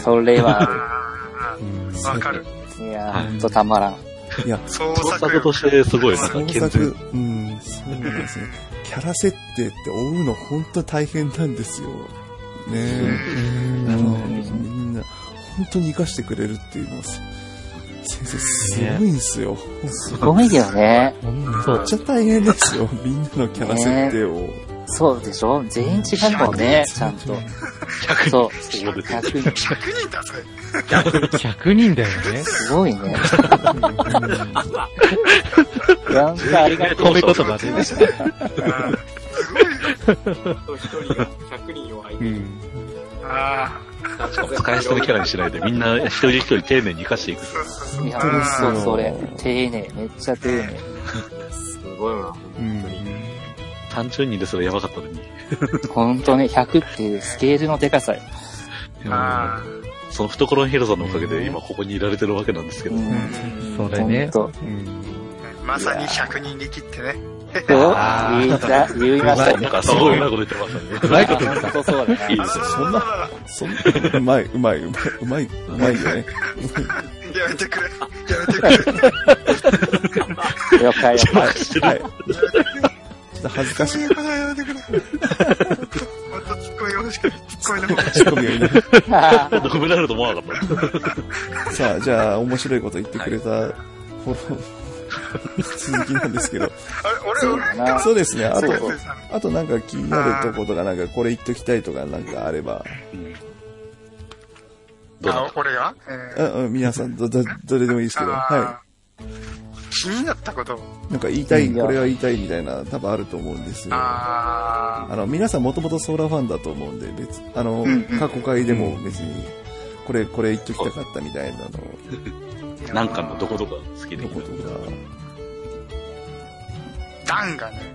それ。は わかる。る。いやほんとたまらん。いや、創創作作としてすごいなんか創健全。作、うん、そうなんですね。キャラ設定って追うの本当大変なんですよ。ねえ。あの、みんな、本当に活かしてくれるっていうのは、先生すごいんですよ。すごいよね。めっちゃ大変ですよ。みんなのキャラ設定を。そうでしょ？全員違うもんね、ちゃんと。そう。そうですね100人。100人だぜ。100人だよね。すごいね。なんかありがとう。褒め言葉すごい。一人が100人を相手に。うん。あ使い捨てのキャラにしないで、みんな一人一人丁寧に生かしていく。いや、本当ですよそう、それ。丁寧、めっちゃ丁寧。すごいな、本当に。30人ですらやばかったのに。ほんとね、100っていうスケールのデカさよ。あその懐の広さのおかげで今ここにいられてるわけなんですけど。うん。それね。まさに100人力ってね。言いた、言いましたね。なんかすごいうまいこと言ってましたね。うまいこと言っほんとそうだな。いいですよ。そんな、そんな、うまい、うまい、うまい、うまい、うまいよね。やめてくれ。やめてくれ。了解、了解。はい。ちょっと恥ずかしいそういうことはやめてくれ。もっとツッコミが欲しかった。ツッコミの方がツッコミがいいね。褒められると思わなかった。さあ、じゃあ、面白いこと言ってくれた、フォロー、続きなんですけど。あれ、俺、そう。俺、だな。そうですね、あとあとなんか気になるとことか、なんかこれ言っときたいとかなんかあれば、どうだあ、俺が？えーうんうん、皆さん、ど、ど、どれでもいいですけど、はあー。気になったこと。い。なんか言いたい、これは言いたいみたいな、多分あると思うんですよ。ああの、皆さんもともとソーラーファンだと思うんで、別、あの、んうん。過去回でも別に、これ、これ言っときたかったみたいなの、ーなんかのどこどこ好きで。ど。ことか、ダンがね、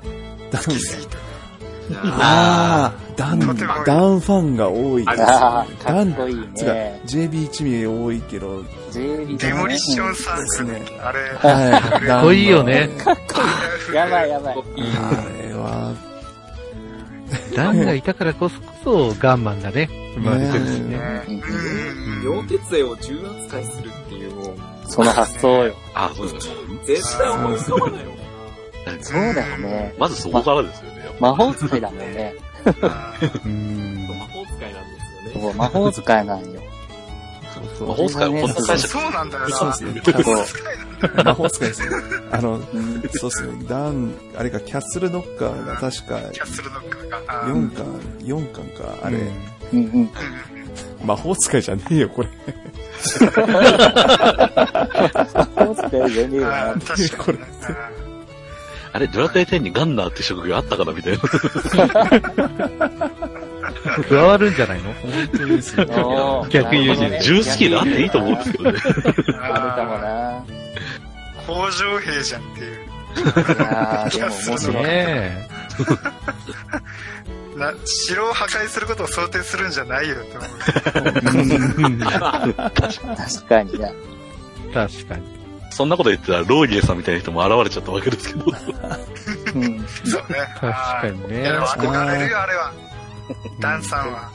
ダン好きすぎて。ああ、ダン、ダンファンが多い。ですね。ああ、かダンっこいいつうかね。JB 一味多いけど、JB デモリッションサークルですね。あれ、はい。かっこいいよね。かっこいい。やばいやばい。あれは、ダンがいたからこそ、ガンマンがね、生まれてるしね。ね。うん。両鉄絵を重扱いするその発想よ。あ、そうですね。絶対思い浮かばないよ。そうだよね。まずそこからですよね。魔法使いだもんね。あうん。魔法使いなんですよね。そう魔法使いなんよ。魔法使いはこんなー解釈そうなんだよな。そうですね。魔法使いですね。あの、うんそうですね。ダン、あれか、キャッスルノッカーが確かキャッスルノッカーが。あー4巻、4巻か、あれ。魔法使いじゃねえよ、これ。魔法使いじゃねえよなあー。確かにね。あれ、ドラクエ10にガンナーって職業あったかなみたいな。加わるんじゃないの？本当で逆友人なるほどね銃好きであっていいと思うんですけどね。あるかもな。工場兵じゃんっていう。いやー、でも面白い。ねな、城を破壊することを想定するんじゃないよって思う。え。確かにな。確かに。そんなこと言ってたら、ローリエさんみたいな人も現れちゃったわけですけど。うん。そうね。確かにねいや、でも憧れるよ、あれは。ダンさんは。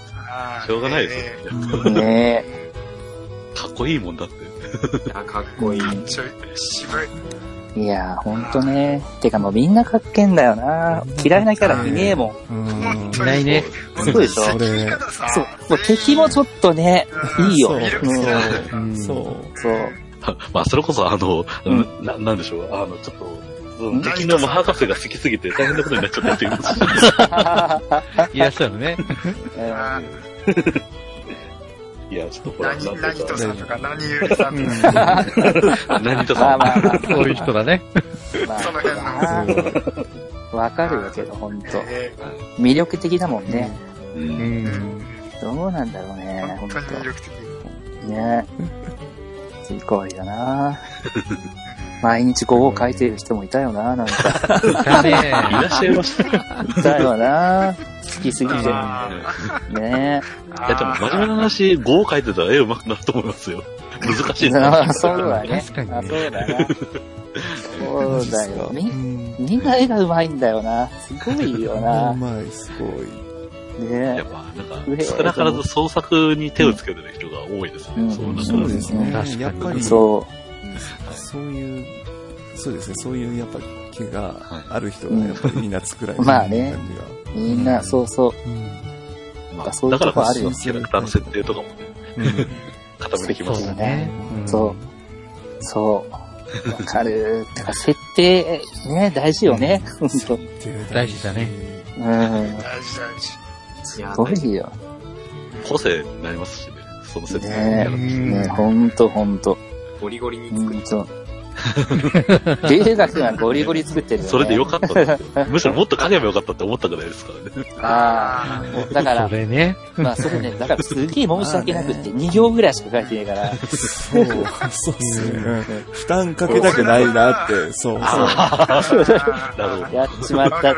しょうがないですえよね。ねかっこいいもんだって。いや、かっこいい。えちょい、渋い。え。いやー、ほんとね。てかもうみんなかっけんだよな。嫌いなキャラいねえもん。うん。いないね。すごいでしょ？それそう。もう敵もちょっとね、いいよ。そうん的だねうんそう。そう。まあ、それこそ、あの、うんな、なんでしょう、あの、ちょっと、うんん敵の博士が好きすぎて大変なことになっちゃったっていう。いらっしゃるね。あいや、ちょっとほら、何、何とさんとか、何ゆりさんとか、何とさん。まあまあまあ。そういう人だね。まあその辺のまあわかるよけど、ほんと。え魅力的だもんね。う。うんん。どうなんだろうーね、ほんと。本当に魅力的。ねすごいよな。毎日語を書いてる人もいたよな、なんか。だね。いらっしゃいました。いいたよな。好きすぎて。あねーや、でも、真面目な話、5を書いてたら絵上手くなると思いますよ。難しいな。あそうだね。確かにそうだな。そうだよ。み、うんみんな絵が上手いんだよな。すごいような。まい、すごい。ねやっぱ、なんか、少なからず創作に手をつけてる人が多いですうんね。そうなんだそうですね確か。にやっぱり、そそういう、そうですね、そういうやっぱ毛がはいある人がやっぱりみんな作られてるまあね感じが。う。みんな、そうそう。まあ、そういうだからこそ、とこあるよキャラクターの設定とかもね、うん固めてきますね。そうだね。そう。そう。わかる。てか、設定、ね、大事よね。ほんと。大事だね。うん。大事大事。いやすごいよ。個性になりますしね。その設定ねうね、ん。ほんとほんと。ゴリゴリにほ作りんと。龍学はゴリゴリ作ってるよね。それでよかったんですよ。むしろもっと書けばよかったって思ったぐらいですからね。ああ、だからそ、れね。まあそれね、だからすげえ申し訳なくって2行ぐらいしか書いてないから、そう、そうっすね。うん負担かけたくないなって、そう、そう。なるほど。やっちまったって。いや、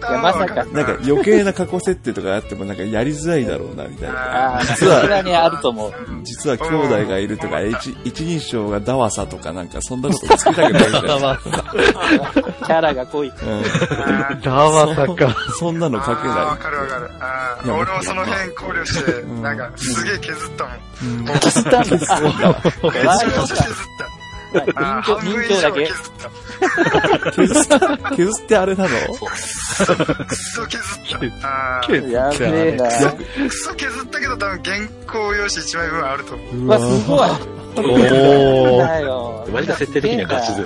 担まさか。なんか余計な過去設定とかあってもなんかやりづらいだろうな、みたいな。ああ、そ実はね、あると思う。実は兄弟がいるとか、一一人称がダワサとかなんかそんなことつけたくないみたいな。キャラが濃い。うん。ダワサか。そんなの書けあーわなかるわかる。あー俺もその辺考慮して、んなんか、すげえ削ったもん。い。うん消したんだ。めちゃめちゃ削った。人半形、人形だけ上削。った。削って、あれなの？くそ削った。あーやべえな。くそ削ったけど多分原稿用紙1枚分あると思う。うわ、すごい。おー。だよ。割と設定的にはガチ勢。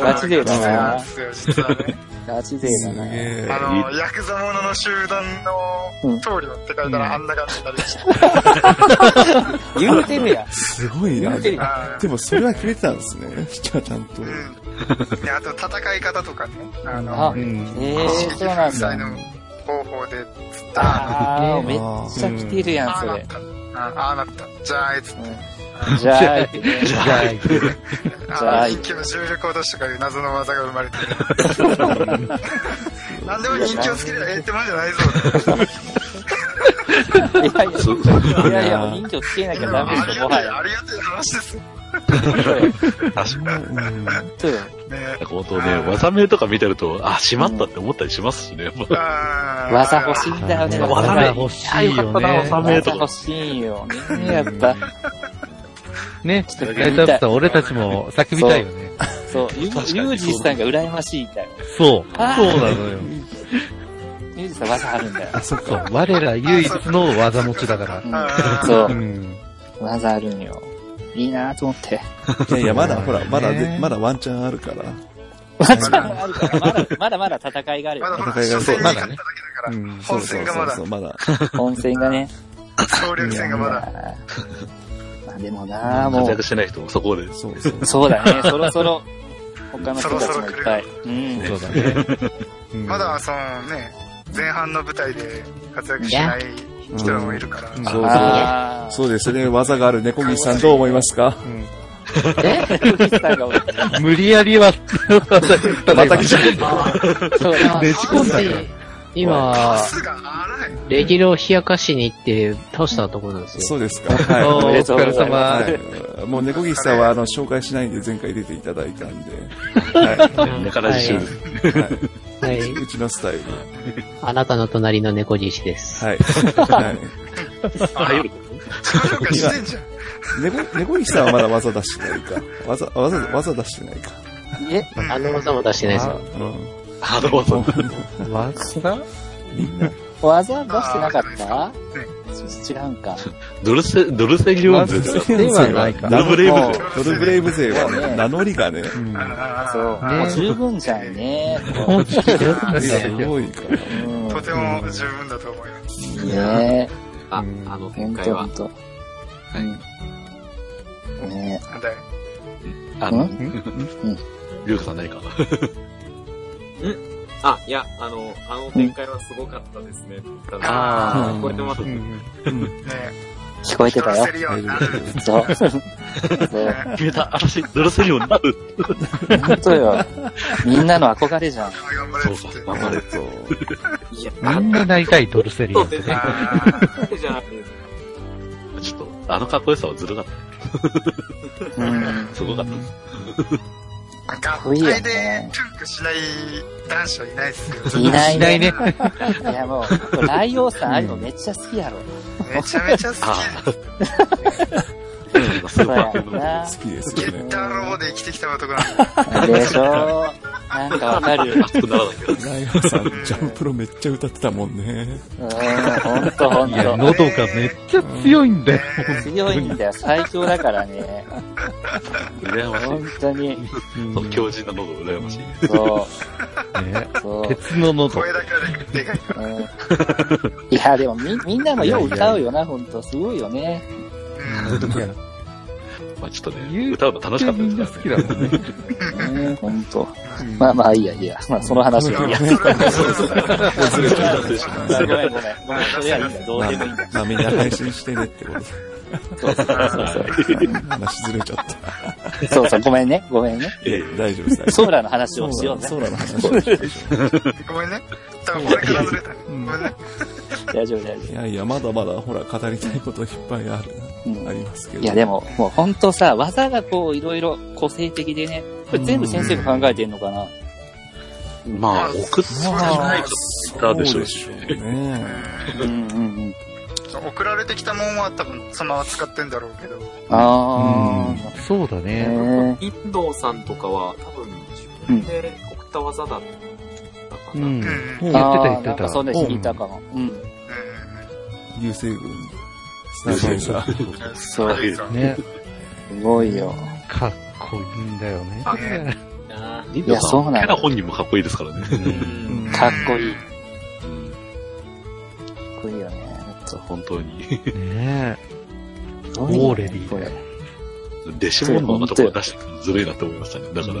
ガチ勢だなんなで。すよ、実はね。ガチ勢すだな。あの、ヤクザ者の集団の棟梁って書いたらあんな感じになりました。言うてるやん。すごいな言う。てるやん。あーでもそれは決めてたんですね。じゃあちゃんと。うん。で、あと戦い方とかね。ああの、、ええ、そうなんだ。の方法で。ああ、めっちゃ来てるやん、それ。ああなった。あああなった。じゃああいつ、うんじゃあ、じゃあ、ああ一挙重力落としとかいう謎の技が生まれてる。なんでも人気をつけりゃええってもんじゃないぞ。いやいや、いやいや、人気をつけなきゃダメでしょ、もはや。ありがたい話ですよ。確かに。本当ね、技名とか見てると、あ、しまったって思ったりしますしね。技欲しいんだよね、技。名欲しいよね。技名とか欲しいよね、やっぱ。ね。ちょっとライトアップさん、俺たちも叫びたいよね。そう、ゆゆうじさんが羨ましいんだよ。そう。そうなのよ。ゆうじさん技あるんだよ。そう。我ら唯一の技持ちだから。うんそうう、ん。技あるんよ。いいなと思って。いやいや、まだ、ほら、まだまだワンチャンあるから。技あるから、まだ、まだまだ戦いがあるよ。まだ戦いが初戦にまだねうん本戦がまだそう、まだ。本戦がね。総力戦がまだ。まあでもなもう活躍、してない人もそこで。そうそう。そうだね、そろそろ、他の人たちもいっぱい。うん。そうだね。うんまだ、そのね、前半の舞台で活躍しない人もいるから。うん。そう。そう。ですね、技がある猫岸さんどう思いますか？え無理やりは、また来ちゃ そう。だねじ込んだよ今。レギュラーを冷やかしに行って倒したところなんですよ。そうですか。おはおめでとう疲れ様。い。はい。もう猫岸さんは、あの、紹介しないんで前回出ていただいたんで。はネカラジ中はいです。い。はい。はい。うちのスタイル。あなたの隣の猫獅子です。はい。はい。入るそうかしてんじゃん。猫、猫岸さんはまだ技出してないか。技、技、技出してないか。え？あの技も出してないですよ。うん。ハード技。技？技出してなかった？違うんか。ドルセ、ドルセギオンズですよ。ではないか。ドルブレイブもう勢。ドルブレイブ勢は名乗りがね、そう。ねもう十分じゃんね。本気でやってすごいから。うんとても十分だと思います。ねあ、うんあの、今回はとほん、と。うん。ねなんだいあの、んリュウカさん何か。あ、いや、あの、あの展開はすごかったですね。あー。聞こえてます。聞こえてたよ。人のせ。るようになる。そう。そう。決めた。私、ドルセギオンになる。ほんとよ。みんなの憧れじゃん。頑張れっつって。頑張れ。そう。いや、みんななりたいドルセリア。ンってね。じゃなくて、ちょっと、あのかっこよさはずるかっうん。た。すごかった。合体でトゥンクしない男子はいないっすよ。いないしないね。いやもう、ライオンさんああいうのめっちゃ好きやろ。めちゃめちゃ好ああ。スーパそうやーんな。好きですき。よねゲッ。ターローで生きてきた男なんでしょなんかわかる。熱くならないけど。ライオンさん、ジャンプロめっちゃ歌ってたもんね。うん、ほんとほんいや、と。喉がめっちゃ強いんだよ。強いんだよ、最強だからね。羨ましい。本当に。その強靭な喉羨ましい。そねう、そう。鉄の喉。声だけでかいから。うんいや、でもみ、みんなもよう歌うよな、ほんと。すごいよね。まあちょっとね、歌うの楽しかったですからね。きだもんね。ねほんと。まあまあいいやいいや。まあその話はいいや。それそれそれずれちゃったでしょごめんごめん。ごめん。それはいいんだ。どうまあでもいいんだ。まあみんな配信してねってことで。そうそうそう話ずれちゃった。そうそう、ごめんね。ごめんね。ええ大丈夫です。ソーラーの話をしようね。ソーラーの話をしましょうごめんね。多分これからずれた。ごめんね。大丈夫大丈いやいや、まだまだほら語りたいこといっぱいある、ありますけど。いやでも、もうほんとさ、技がこういろいろ個性的でね、これ全部先生が考えてんのかな。まあ、送ってないとツイッターでしょうし。ね。うんうんうん。送られてきたもんは多分そのまま使ってんだろうけど。あそうだあ。ね。ねインドさんとかは多分自分で送った技だったかな。うん。うん言ってた言ああ、ってた。そんな聞いたかも。うん。うん。流星群。スナイパーが。そう。ね。すごいよ。かっこいいんだよね。いやそうんなんだキャラ本人もかっこいいですからね。うんかっこいい。かうんっこいいよね。本当に。ねすごいよねオーレリーこれ。デシモンドのところ出してくるのずるいなって思いましたね。だから、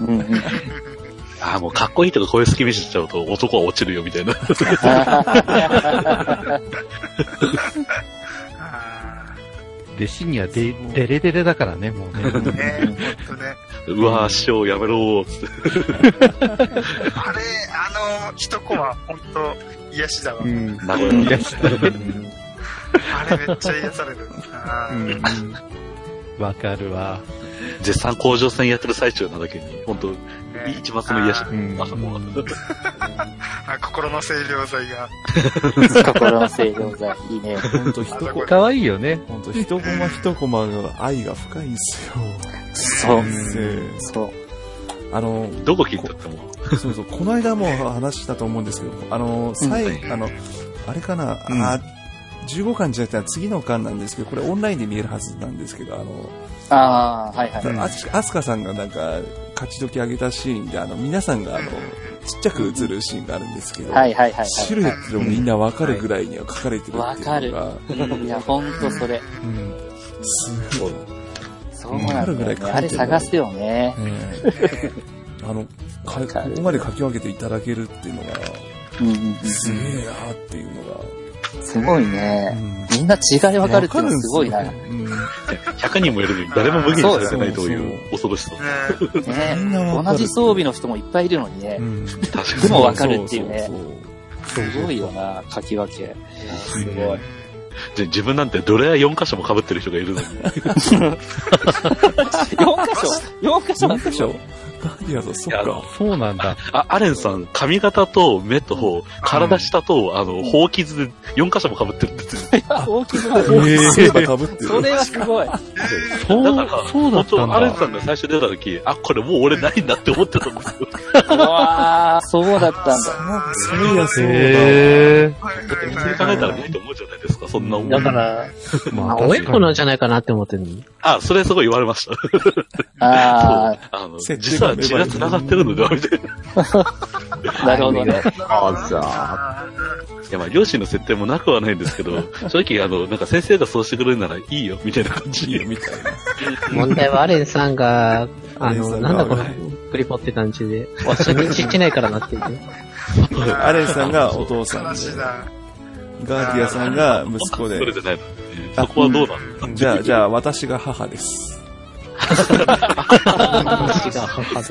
うんうん。ああ、もうかっこいいとか声好き見せちゃうと男は落ちるよみたいな。あ弟子にはデデレデレだからね、もうね。ー ねほんとね。うわぁ、師匠やめろーつって。あれ、あの、一コマ、ほんと、癒しだわ。ん。名古屋のいらっしゃる。あれめっちゃ癒される。あーわかるわ。絶賛甲状腺やってる最中なだけに、本当ね一抹の癒しうん。あそこは。あ心の清涼剤が。心の清涼剤。いいね。ほんと一コマ、かわいいよね。ほんと一コマ一コマの愛が深いんすよ。そう。そう。あの、どこ切ってっても。そうそう、この間も話したと思うんですけど、あの、最、あの、あれかな、うんあ、15巻じゃなくて次の巻なんですけど、これオンラインで見えるはずなんですけど、あの、ああ、はいはい。うんあアスカさんがなんか、勝ち時上げたシーンで、あの、皆さんがあの、ちっちゃく映るシーンがあるんですけど、はいはいはいシルエットでもみんなわかるぐらいには書かれてるっていうのが、わかるはい。いや、ほんとそれ。うん。すごい。そうなんだよわかるぐらい書いてね。るあれ探すよね。ええあの、かここまで書き分けていただけるっていうのが、うんうんうん。すげえなっていうのが、すごいね。うんみんな違い分かるっていうのはすごいな。わかるんですよ100人もいるのに誰も無限にされてないという恐ろしさ。ね同じ装備の人もいっぱいいるのにねでに。もわかるっていうねすごいよな、書き分け。すごい。で自分なんてどれや4箇所も被ってる人がいるのに。4箇所 ?4 箇所？なんでしょそう。ガーディアンズ、そっか。そうなんだ。あ、アレンさん、髪型と目と体下と、あの、ほうきずで4箇所も被ってるん ですよ。大きくない。そういえば被ってる。それはすごい。そうだから、、そうだったん本当アレンさだ。んが最初出た時、あ、これもう俺ないんだって思ってたんですよ。うわー、そうだったんだ。そういや、そうだ。へ普通に考えたらないと思うじゃないですか、そんな思い。だから、ー。ままあ、親子なんじゃないかなって思ってるの。あ、それすごい言われました。あ あの、設定実は血が繋がってるのでは、みたいな。ー、なるほどね。あざいや、まあ、両親の設定もなくはないんですけど、正直、あの、なんか先生がそうしてくれるならいいよ、みたいな感じいいよ、みたいな。問題はアレンさんが、あの、なんだこの、クリポって感じで、わし認知してないからなって言って。アレンさんがお父さんで。ガーディアさんが息子でそ、れじゃないのね。そこはどうなのじゃあ、じゃあ、私が母です。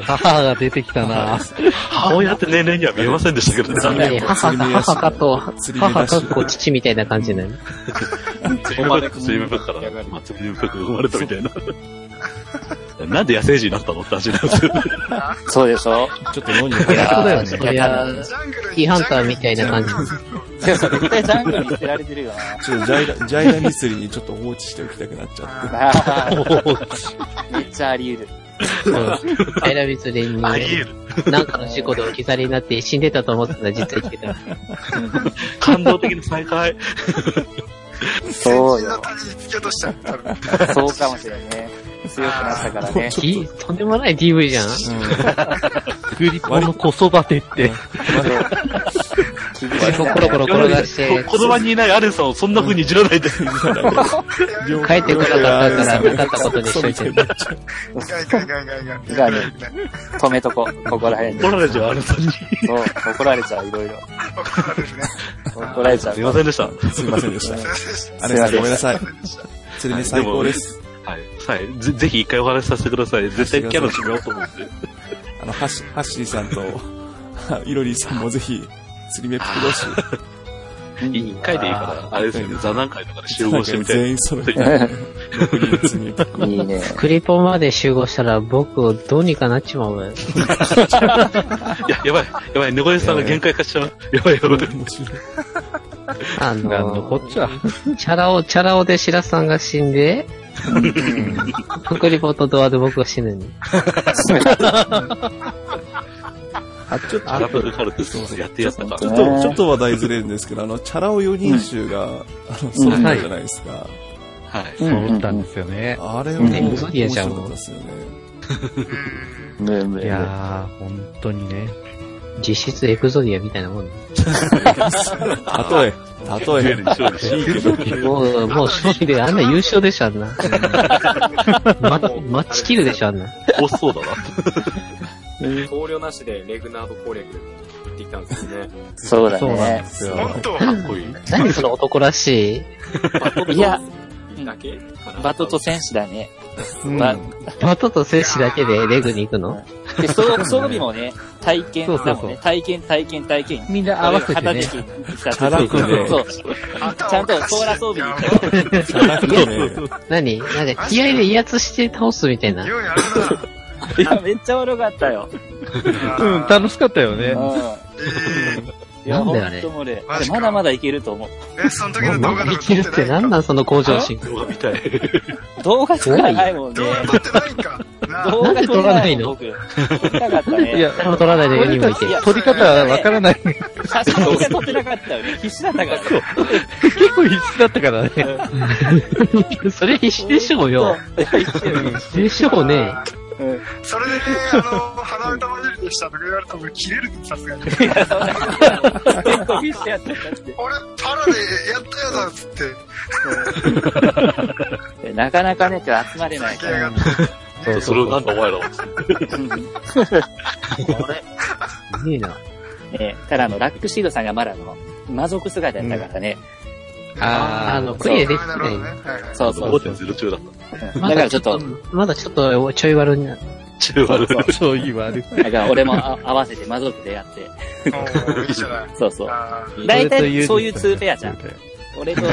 母が出てきたな。母親って年齢には見えませんでしたけどね。ね母か母かと、母かっこ父みたいな感じなの。釣り目釣り目から、まあ、釣り目深く生まれたみたいな。なんで野生児になったのって話なんですよ。そうでしょ？ちょっと脳にいやそうだよねそりゃ、ジャングルキーハンターみたいな感じ。絶対ジャングルに捨てられてるよな。ちょっとジャイラ、ジャイラミスリにちょっと放置しておきたくなっちゃって。めっちゃあり得る。アイラビスレンに、あり得る。なんかの事故で置き去りになって死んでたと思ってたら実は生きてた。感動的な再会。そうよ。そうかもしれんね。強くなったからね。いとんでもない DV じゃん。クリポの子育てって。コロコロ転がして、この場にいないアレンさんをそんな風にいじらないで。帰ってこなかったからなかったことにしといて。ガイガイガイガイガイ。ガイ止めとこ、ここら辺で。怒られちゃう、アレンさんに。そう、怒られちゃう、いろいろ。怒られちゃうすい。ませんでした。すいませんでした。はアレンさんごめんなさい。釣り目最高です。はい。はい。ぜぜひ一回お話しさせてください。絶対キャラ締めようと思って。あの、ハッシハッシーさんと、イロリーさんもぜひ、釣り目プクロシ。一回でいいから、あれですよね、座談会とかで集合してみたい。全員揃え て、6人で釣り目プクいいね。クリポンまで集合したら僕どうにかなっちまうわよ。いや、やばい、やばい、猫背さんが限界化しちゃう。やばい、やばい。あなんのの、こっちゃ。チャラ男、チャラ男で白さんが死んで、クリポンとドアで僕が死ぬに。あ、ちょっと、アラブルカルテスやってやったかちょっと、ちょっと話題ずれるんですけど、あの、チャラ男4人衆が、あの、揃ったじゃないですか。はい。そうったんですよね。あれはうん面エグゾディアじゃん白かったですよね。ムームーいやー、本当にね。実質エクゾディアみたいなもん。例え、例え。もう、もう勝利であんな優勝でしょ、あんな。ママッチキルでしょ、あんな。多そうだな。投了なしでレグナード攻略ってきたんですよね。そうだそうなんねで。すよ。本当かっこいい。何その男らしい。いや、バトと戦士だね。うんまバトと戦士だけでレグに行くの？で、装装備もね、体験だもんそうそうね。体験、体験、体験。みんな合わせてね。片時にしたチャラくねそう。ちゃんとソーラ装備に行った何？なんか気合で威圧して倒すみたいな。ようやるいや、めっちゃ悪かったよ。な。うん、楽しかったよね。うん。なんだよねともうねマジかまだまだいけると思う。え、その時の動画とか？生きるって何なんその向上心。動画見たい。動画とかないもんね 動。画撮ってないんか。動画撮れないの？撮りたかったね。いや、撮らないで4人もいて撮り方はわからない。写真しか撮ってなかったよね。必死だったから。結構必死だったからね。それ必死でしょうよ。でしょうね。それでね、あの、鼻歌混じりでしたとか言われたら俺切れるってさすがに。俺、パラでやったよな、つって。でなかなかね、集まれないから。そうそれをなんだお前らは。いいな。ねただあの、ラックシードさんがまだあの、魔族姿やったからね。あーあの、クリアできてない。そうそう。5.0中だった。だからちょっと、まだちょっとちょい悪にな。中悪。そう言われる。だから俺もあ合わせて魔族でやって。そうそう。あー大体そういうツーペアじゃん。俺と、うん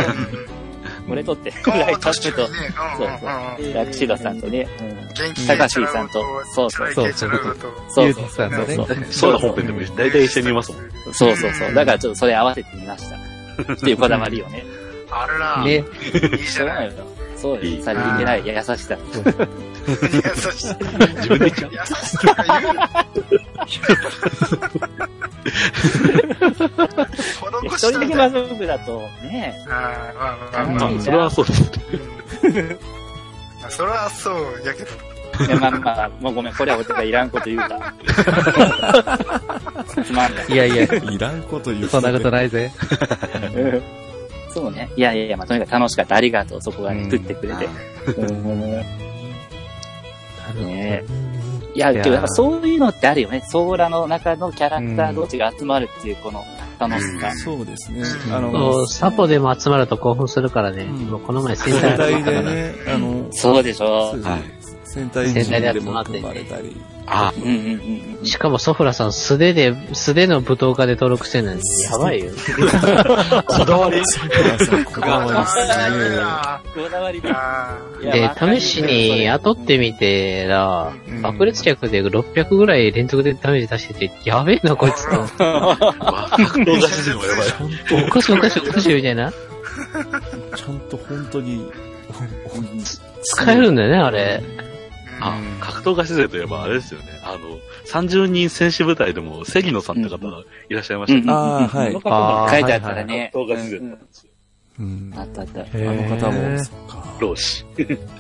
俺とって、うんライトアップと確、かにねうんうんうんうんラックシードさんとね、元気高橋さんとそうそうそうそう。そうそうゆうじさんとね。そうだ本編でも大体一緒に見ますもん。そうそうそう。だからちょっとそれ合わせてみました。っていうこだわりをね。あるな。ね。いいじゃない。そうよ。そういいよ。さりげない優しさ。優しさ。自分で言っちゃう。優しさが言う。一したんだ人だけ魔族だと、ねあーまあまあまあまあ、それはそうです。まあ。それはそう、やけど。いやまあまあ、もうごめん、これは俺がいらんこと言うた。つまんない。いやいや、いらんこと言う。そんなことないぜ。そうね。いやいやいや、まあとにかく楽しかった。ありがとう。そこがね、うん食ってくれて。ねいや、けどやっぱそういうのってあるよね。ソーラの中のキャラクター同士が集まるっていうこの楽しさ。そうですね。うんあの、サポでも集まると興奮するからね。うんもうこの前戦戦隊隊集まったから。でね、あの、そうでしょそうですはい戦隊人でも組まれたり。あうんうんうんうん。しかもソフラさん素手で、素手の舞踏家で登録してるのに、やばいよ。こだわりこだわりっすこだわりで。試しに雇ってみてらうん、爆裂着で600ぐらい連続でダメージ出してて、やべえな、こいつと。格闘ガチ勢もやばい。おかしいおかしいおかしいみたいな。ちゃんと本当に、使えるんだよね、あれ。あ、格闘ガチ勢といえばあれですよね。あの、30人戦士部隊でも、関野さんって方がいらっしゃいましたね。ああ、はい。書いてあったらね。格闘ガチ勢うんうんうん。ああったあった。の方も、そっか。老子。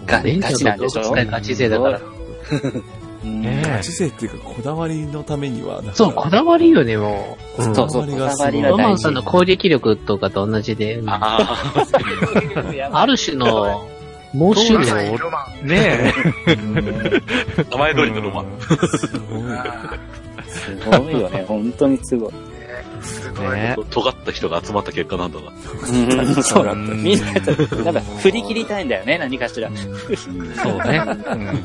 ガガチなんでしょガチ勢だから。うんねガチ勢っていうか、こだわりのためには、だそう、こだわりよね、もう。うんそうそう、こだわりがロマ。ンさんの攻撃力とかと同じで、あ ある種の、猛ロ襲マン力ロマン。ねあ、名前通りのロマン。すごい。あすごいよね、本当にすごい。ーすごい。え。ね尖った人が集まった結果なんだな。うん、そうだった。うんみんな、なんか振り切りたいんだよね、何かしら。そうね。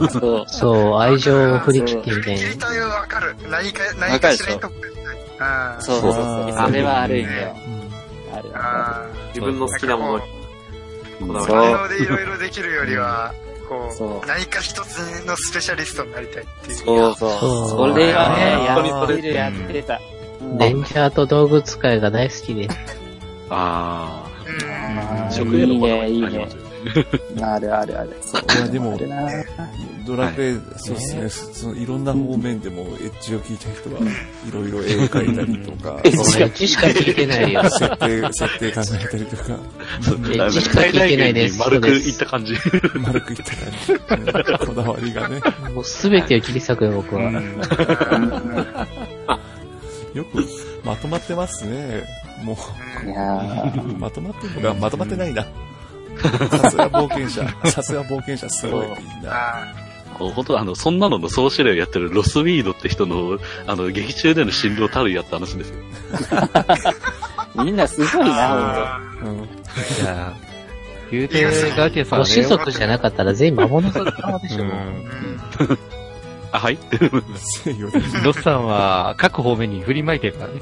うんそう。そう、愛情を振り切ってみたい切りな。たいはわかる。何か、何かしらそうそうそう。それはあるんだよ。自分の好きなものにこだー。わりでいろいろできるよりは、こそうう、何か一つのスペシャリストになりたいっていう。そうそう。それはね、や本当にそれってる、やってた。レンジャーと動物使いが大好きです。あうんあ。食へのこだわいいね、いいねりあります。よね。あるあるある。そういやでもドラクエ、そうですね、そのいろんな方面でもエッジを聞いた人はいろいろ絵を描いたりとか、エッそうね、1しか聞いてないよ。設定、設定考えたりとか、エッジしか聞いてないです。丸くいった感じ。丸くいった感じ、うんこだわりがね。もうすべてを切り裂くよ、僕は。よくまとまってますね。もいやーう、まとまってんのか、まとまってないな。さすが冒険者。さすが冒険者、すごいみんな。あ本当あの、そんなのの総司令をやってるロスウィードって人の、あの、劇中での診療たるやった話ですよ。みんなすごいな、あうんいや言うて、ガーケンさんご子息じゃなかったら全員魔物様でしょ。うんあ、はい。ロスさんは各方面に振りまいてるからね。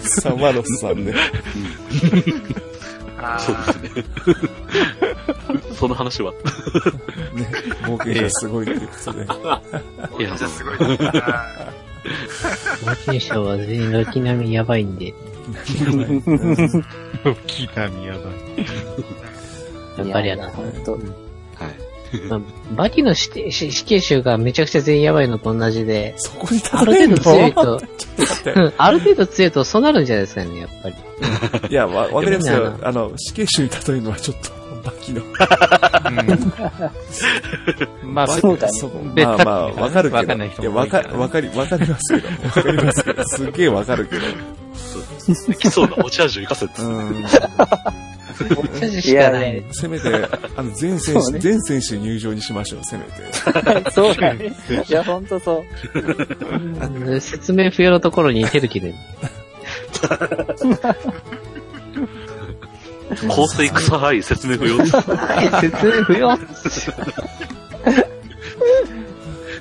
サマロスさんね。あそうーですね。その話は。ね、冒険者すごいってことで。いや、じゃあすごいマキネショは全員軒並みやばいんで。木並やばい。やっぱりやな。本当。はい。まあ、バキの死刑死死刑囚がめちゃくちゃ全員やばいのと同じで、そこにある程度強いと、ある程度強いとそうなるんじゃないですかね、やっぱり。いや、わ、わかりますよ。あの、死刑囚に例えるのはちょっと、バキの。うんまあ、そうだねまあまあ、わかるけど。わかんない人もわからわかり、わかりますけど。わかりますけど。すっげえわかるけど。来そうな持ち味を生かせって。うん。お茶事しかない。せめて、あの、全選手、そうね全選手入場にしましょう、せめて。そうだね。いや、ほんとそう。うん説明不要のところに手る切る。香水臭い説明不要。はい、説明不要。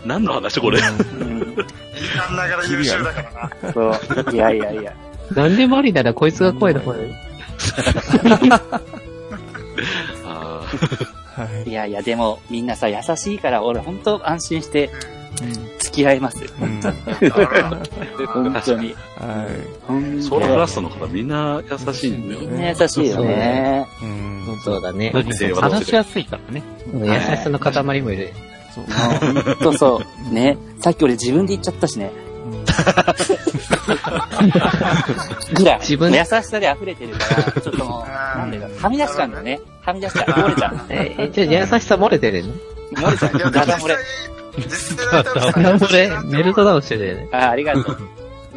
何の話これ。うん。なん。ながら優秀だからな。そう。いやいやいや。なん。でもありならこいつが声の方い。いやいや、でも、みん。なさ、優しいから、俺ほん。と安心して付き合います。うん本当に。は本ーソーラーラストの方みんな優しいんだよみね。んな優しいよね。うんそうだね。話しやすいからね。優しさの塊もいる。そう。そう。ね。さっき俺自分で言っちゃったしね。ぐらい。自分優しさで溢れてるから、ちょっともう、なんだよ、はみ出しちゃうんだよね。はみ出しちゃう。漏れちゃう。え、えじゃあ優しさ漏れてるの？漏れちゃう。いや、ダダ漏れ。実際、実際ライターさんダ漏れメルトダウンしてるよね。あ、ありがとう。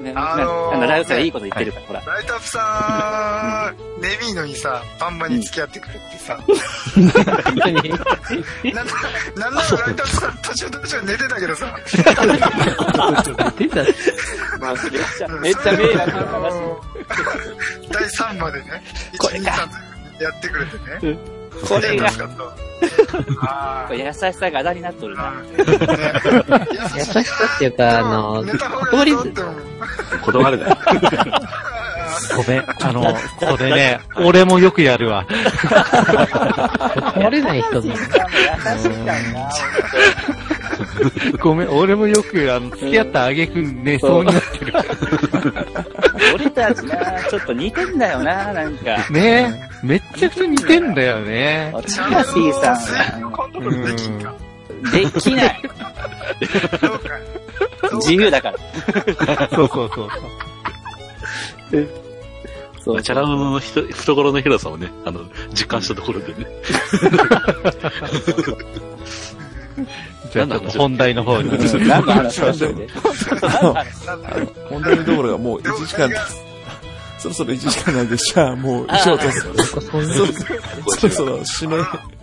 ねあのーラウスがいいこと言ってるから、ほら。ライトアップさん、ネビーノにさ、バンバンに付き合ってくれってさ、本当に。なんだ、ならライトアップさん途中途中寝てたけどさ、出た。まあ、めっちゃ、めっちゃ迷惑なあ話。の第3話でね、1、2、これか3やってくれてね。これが助かった。あ優しさがあだになっとるな。ー 優しさっていうか、あの、断りず。断れない。ごめん。あの、これね、俺もよくやるわ。断れない人だ。優しいからな、ごめん、俺もよく、あの、付き合った挙句寝そうになってる。俺たちな、ちょっと似てんだよな、なんか。ねめっちゃくちゃ似てんだよね。ティガシーさんできない。自由だから。そうそうそう。そう チャラ男のひと 懐の広さをね、あの、実感したところでね。本題の方に。何の話をし本題のところがもう1時間です。そろそろ1時間なんで、じゃあもう、以上と、そろそろ締め、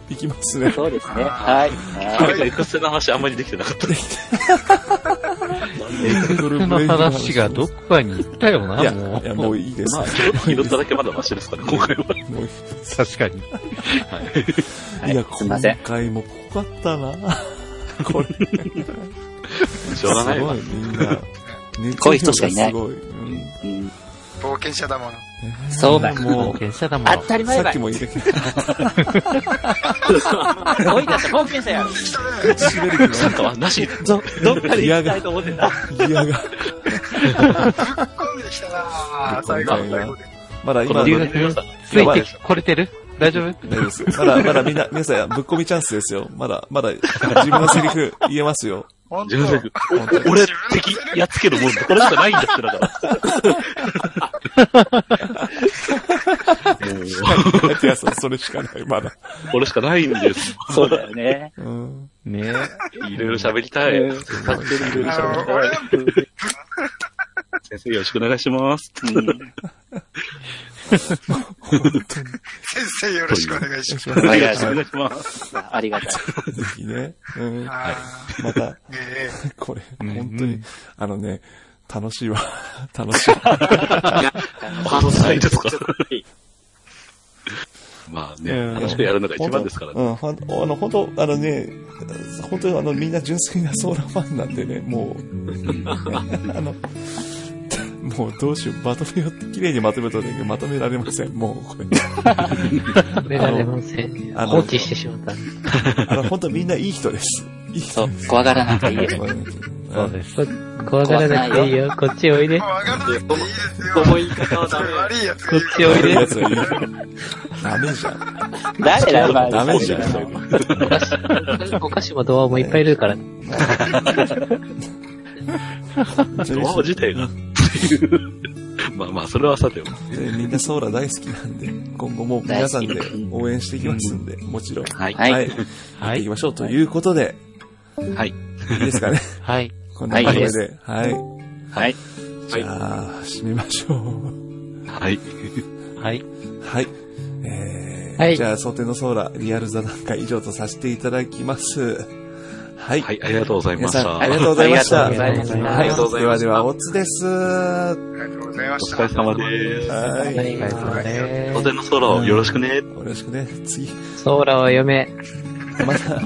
いきますね。そうですね。はい。はい。エクステの話あんまりできてなかった。その話がどこかに行ったよな、いや、もいや、もういいです。まあ、拾っただけまだマシですから、今回は。もうう。確かに。いや、すいません今回も濃かったな。これ。しょうがないわすごい、みんな。濃い人しかいないん冒険者だもの。そうだよ。も 冒険者だもん。当たりう、前だよさっき。も言ったけど、おいだって冒険者やろ。滑りく参加はなし。ど、どっかで行きたいと思ってた。ギアが、混んできたなぁ、最後の最後で。まだ今、ついてこれてる？大丈夫？丈夫です。まだ、まだみんな、皆さん、ぶっ込みチャンスですよ。まだ、まだ、自分のセリフ言えますよ。自分で、俺、敵、やっつけるもんだ。これしかないんだって、だから。もう、いや、そそれしかない、まだ。これしかないんです。そうだよね。うん。ねいろいろ喋りたい。うん勝手にいろいろ喋りたい。俺、先生よろしくお願いします。先生よろしくお願いします。お願いしおます。す。ありがたい。ぜひね。うん。あまた、これ、うん本当に、あのね、楽しいわ。楽しい。楽しいですかまあね、うん楽しくやるのが一番ですからね。うん、ほんあの、本当あのね、本当にあの、みんな純粋なソーラーファンなんでね、もう、あの、もうどうしよう、まとめようって、綺麗にまとめとるんだけど、まとめられません、もう、これ。食べられません。あの放置してしまった。あの、本当みんないい人です。いい人そう、怖がらなくていいです。そうです。こ怖がらなくていいよ。こっちおいで。ー、わかんなくていいですよ。この言い方はダメ悪いやつがこっちおいで。ダメじゃん。誰だよ、ダメじゃん。お菓子、もドアもいっぱいいるから。ドア自体が。まあまあ、それはさておき。でみんなソーラ大好きなんで、今後も皆さんで応援していきますんで、もちろん。はい。はいはい。やっていきましょうということで、はい。いいですかね。はい。こんな感じはいで。はい。はい。じゃあ、締めましょう。はい。はい。はい。えーはいじゃあ、想定のソーラ、リアル座談会以上とさせていただきます。はい。はい、ありがとうございました。ありがとうございました。ありがとうございましたはい。ありがとうございましたではでは、おつです。はありがとうございまおした。疲れ様です。い。お疲れ様で当然の空をよろしくね。よろしくね。次、す。ソーラを読め。また、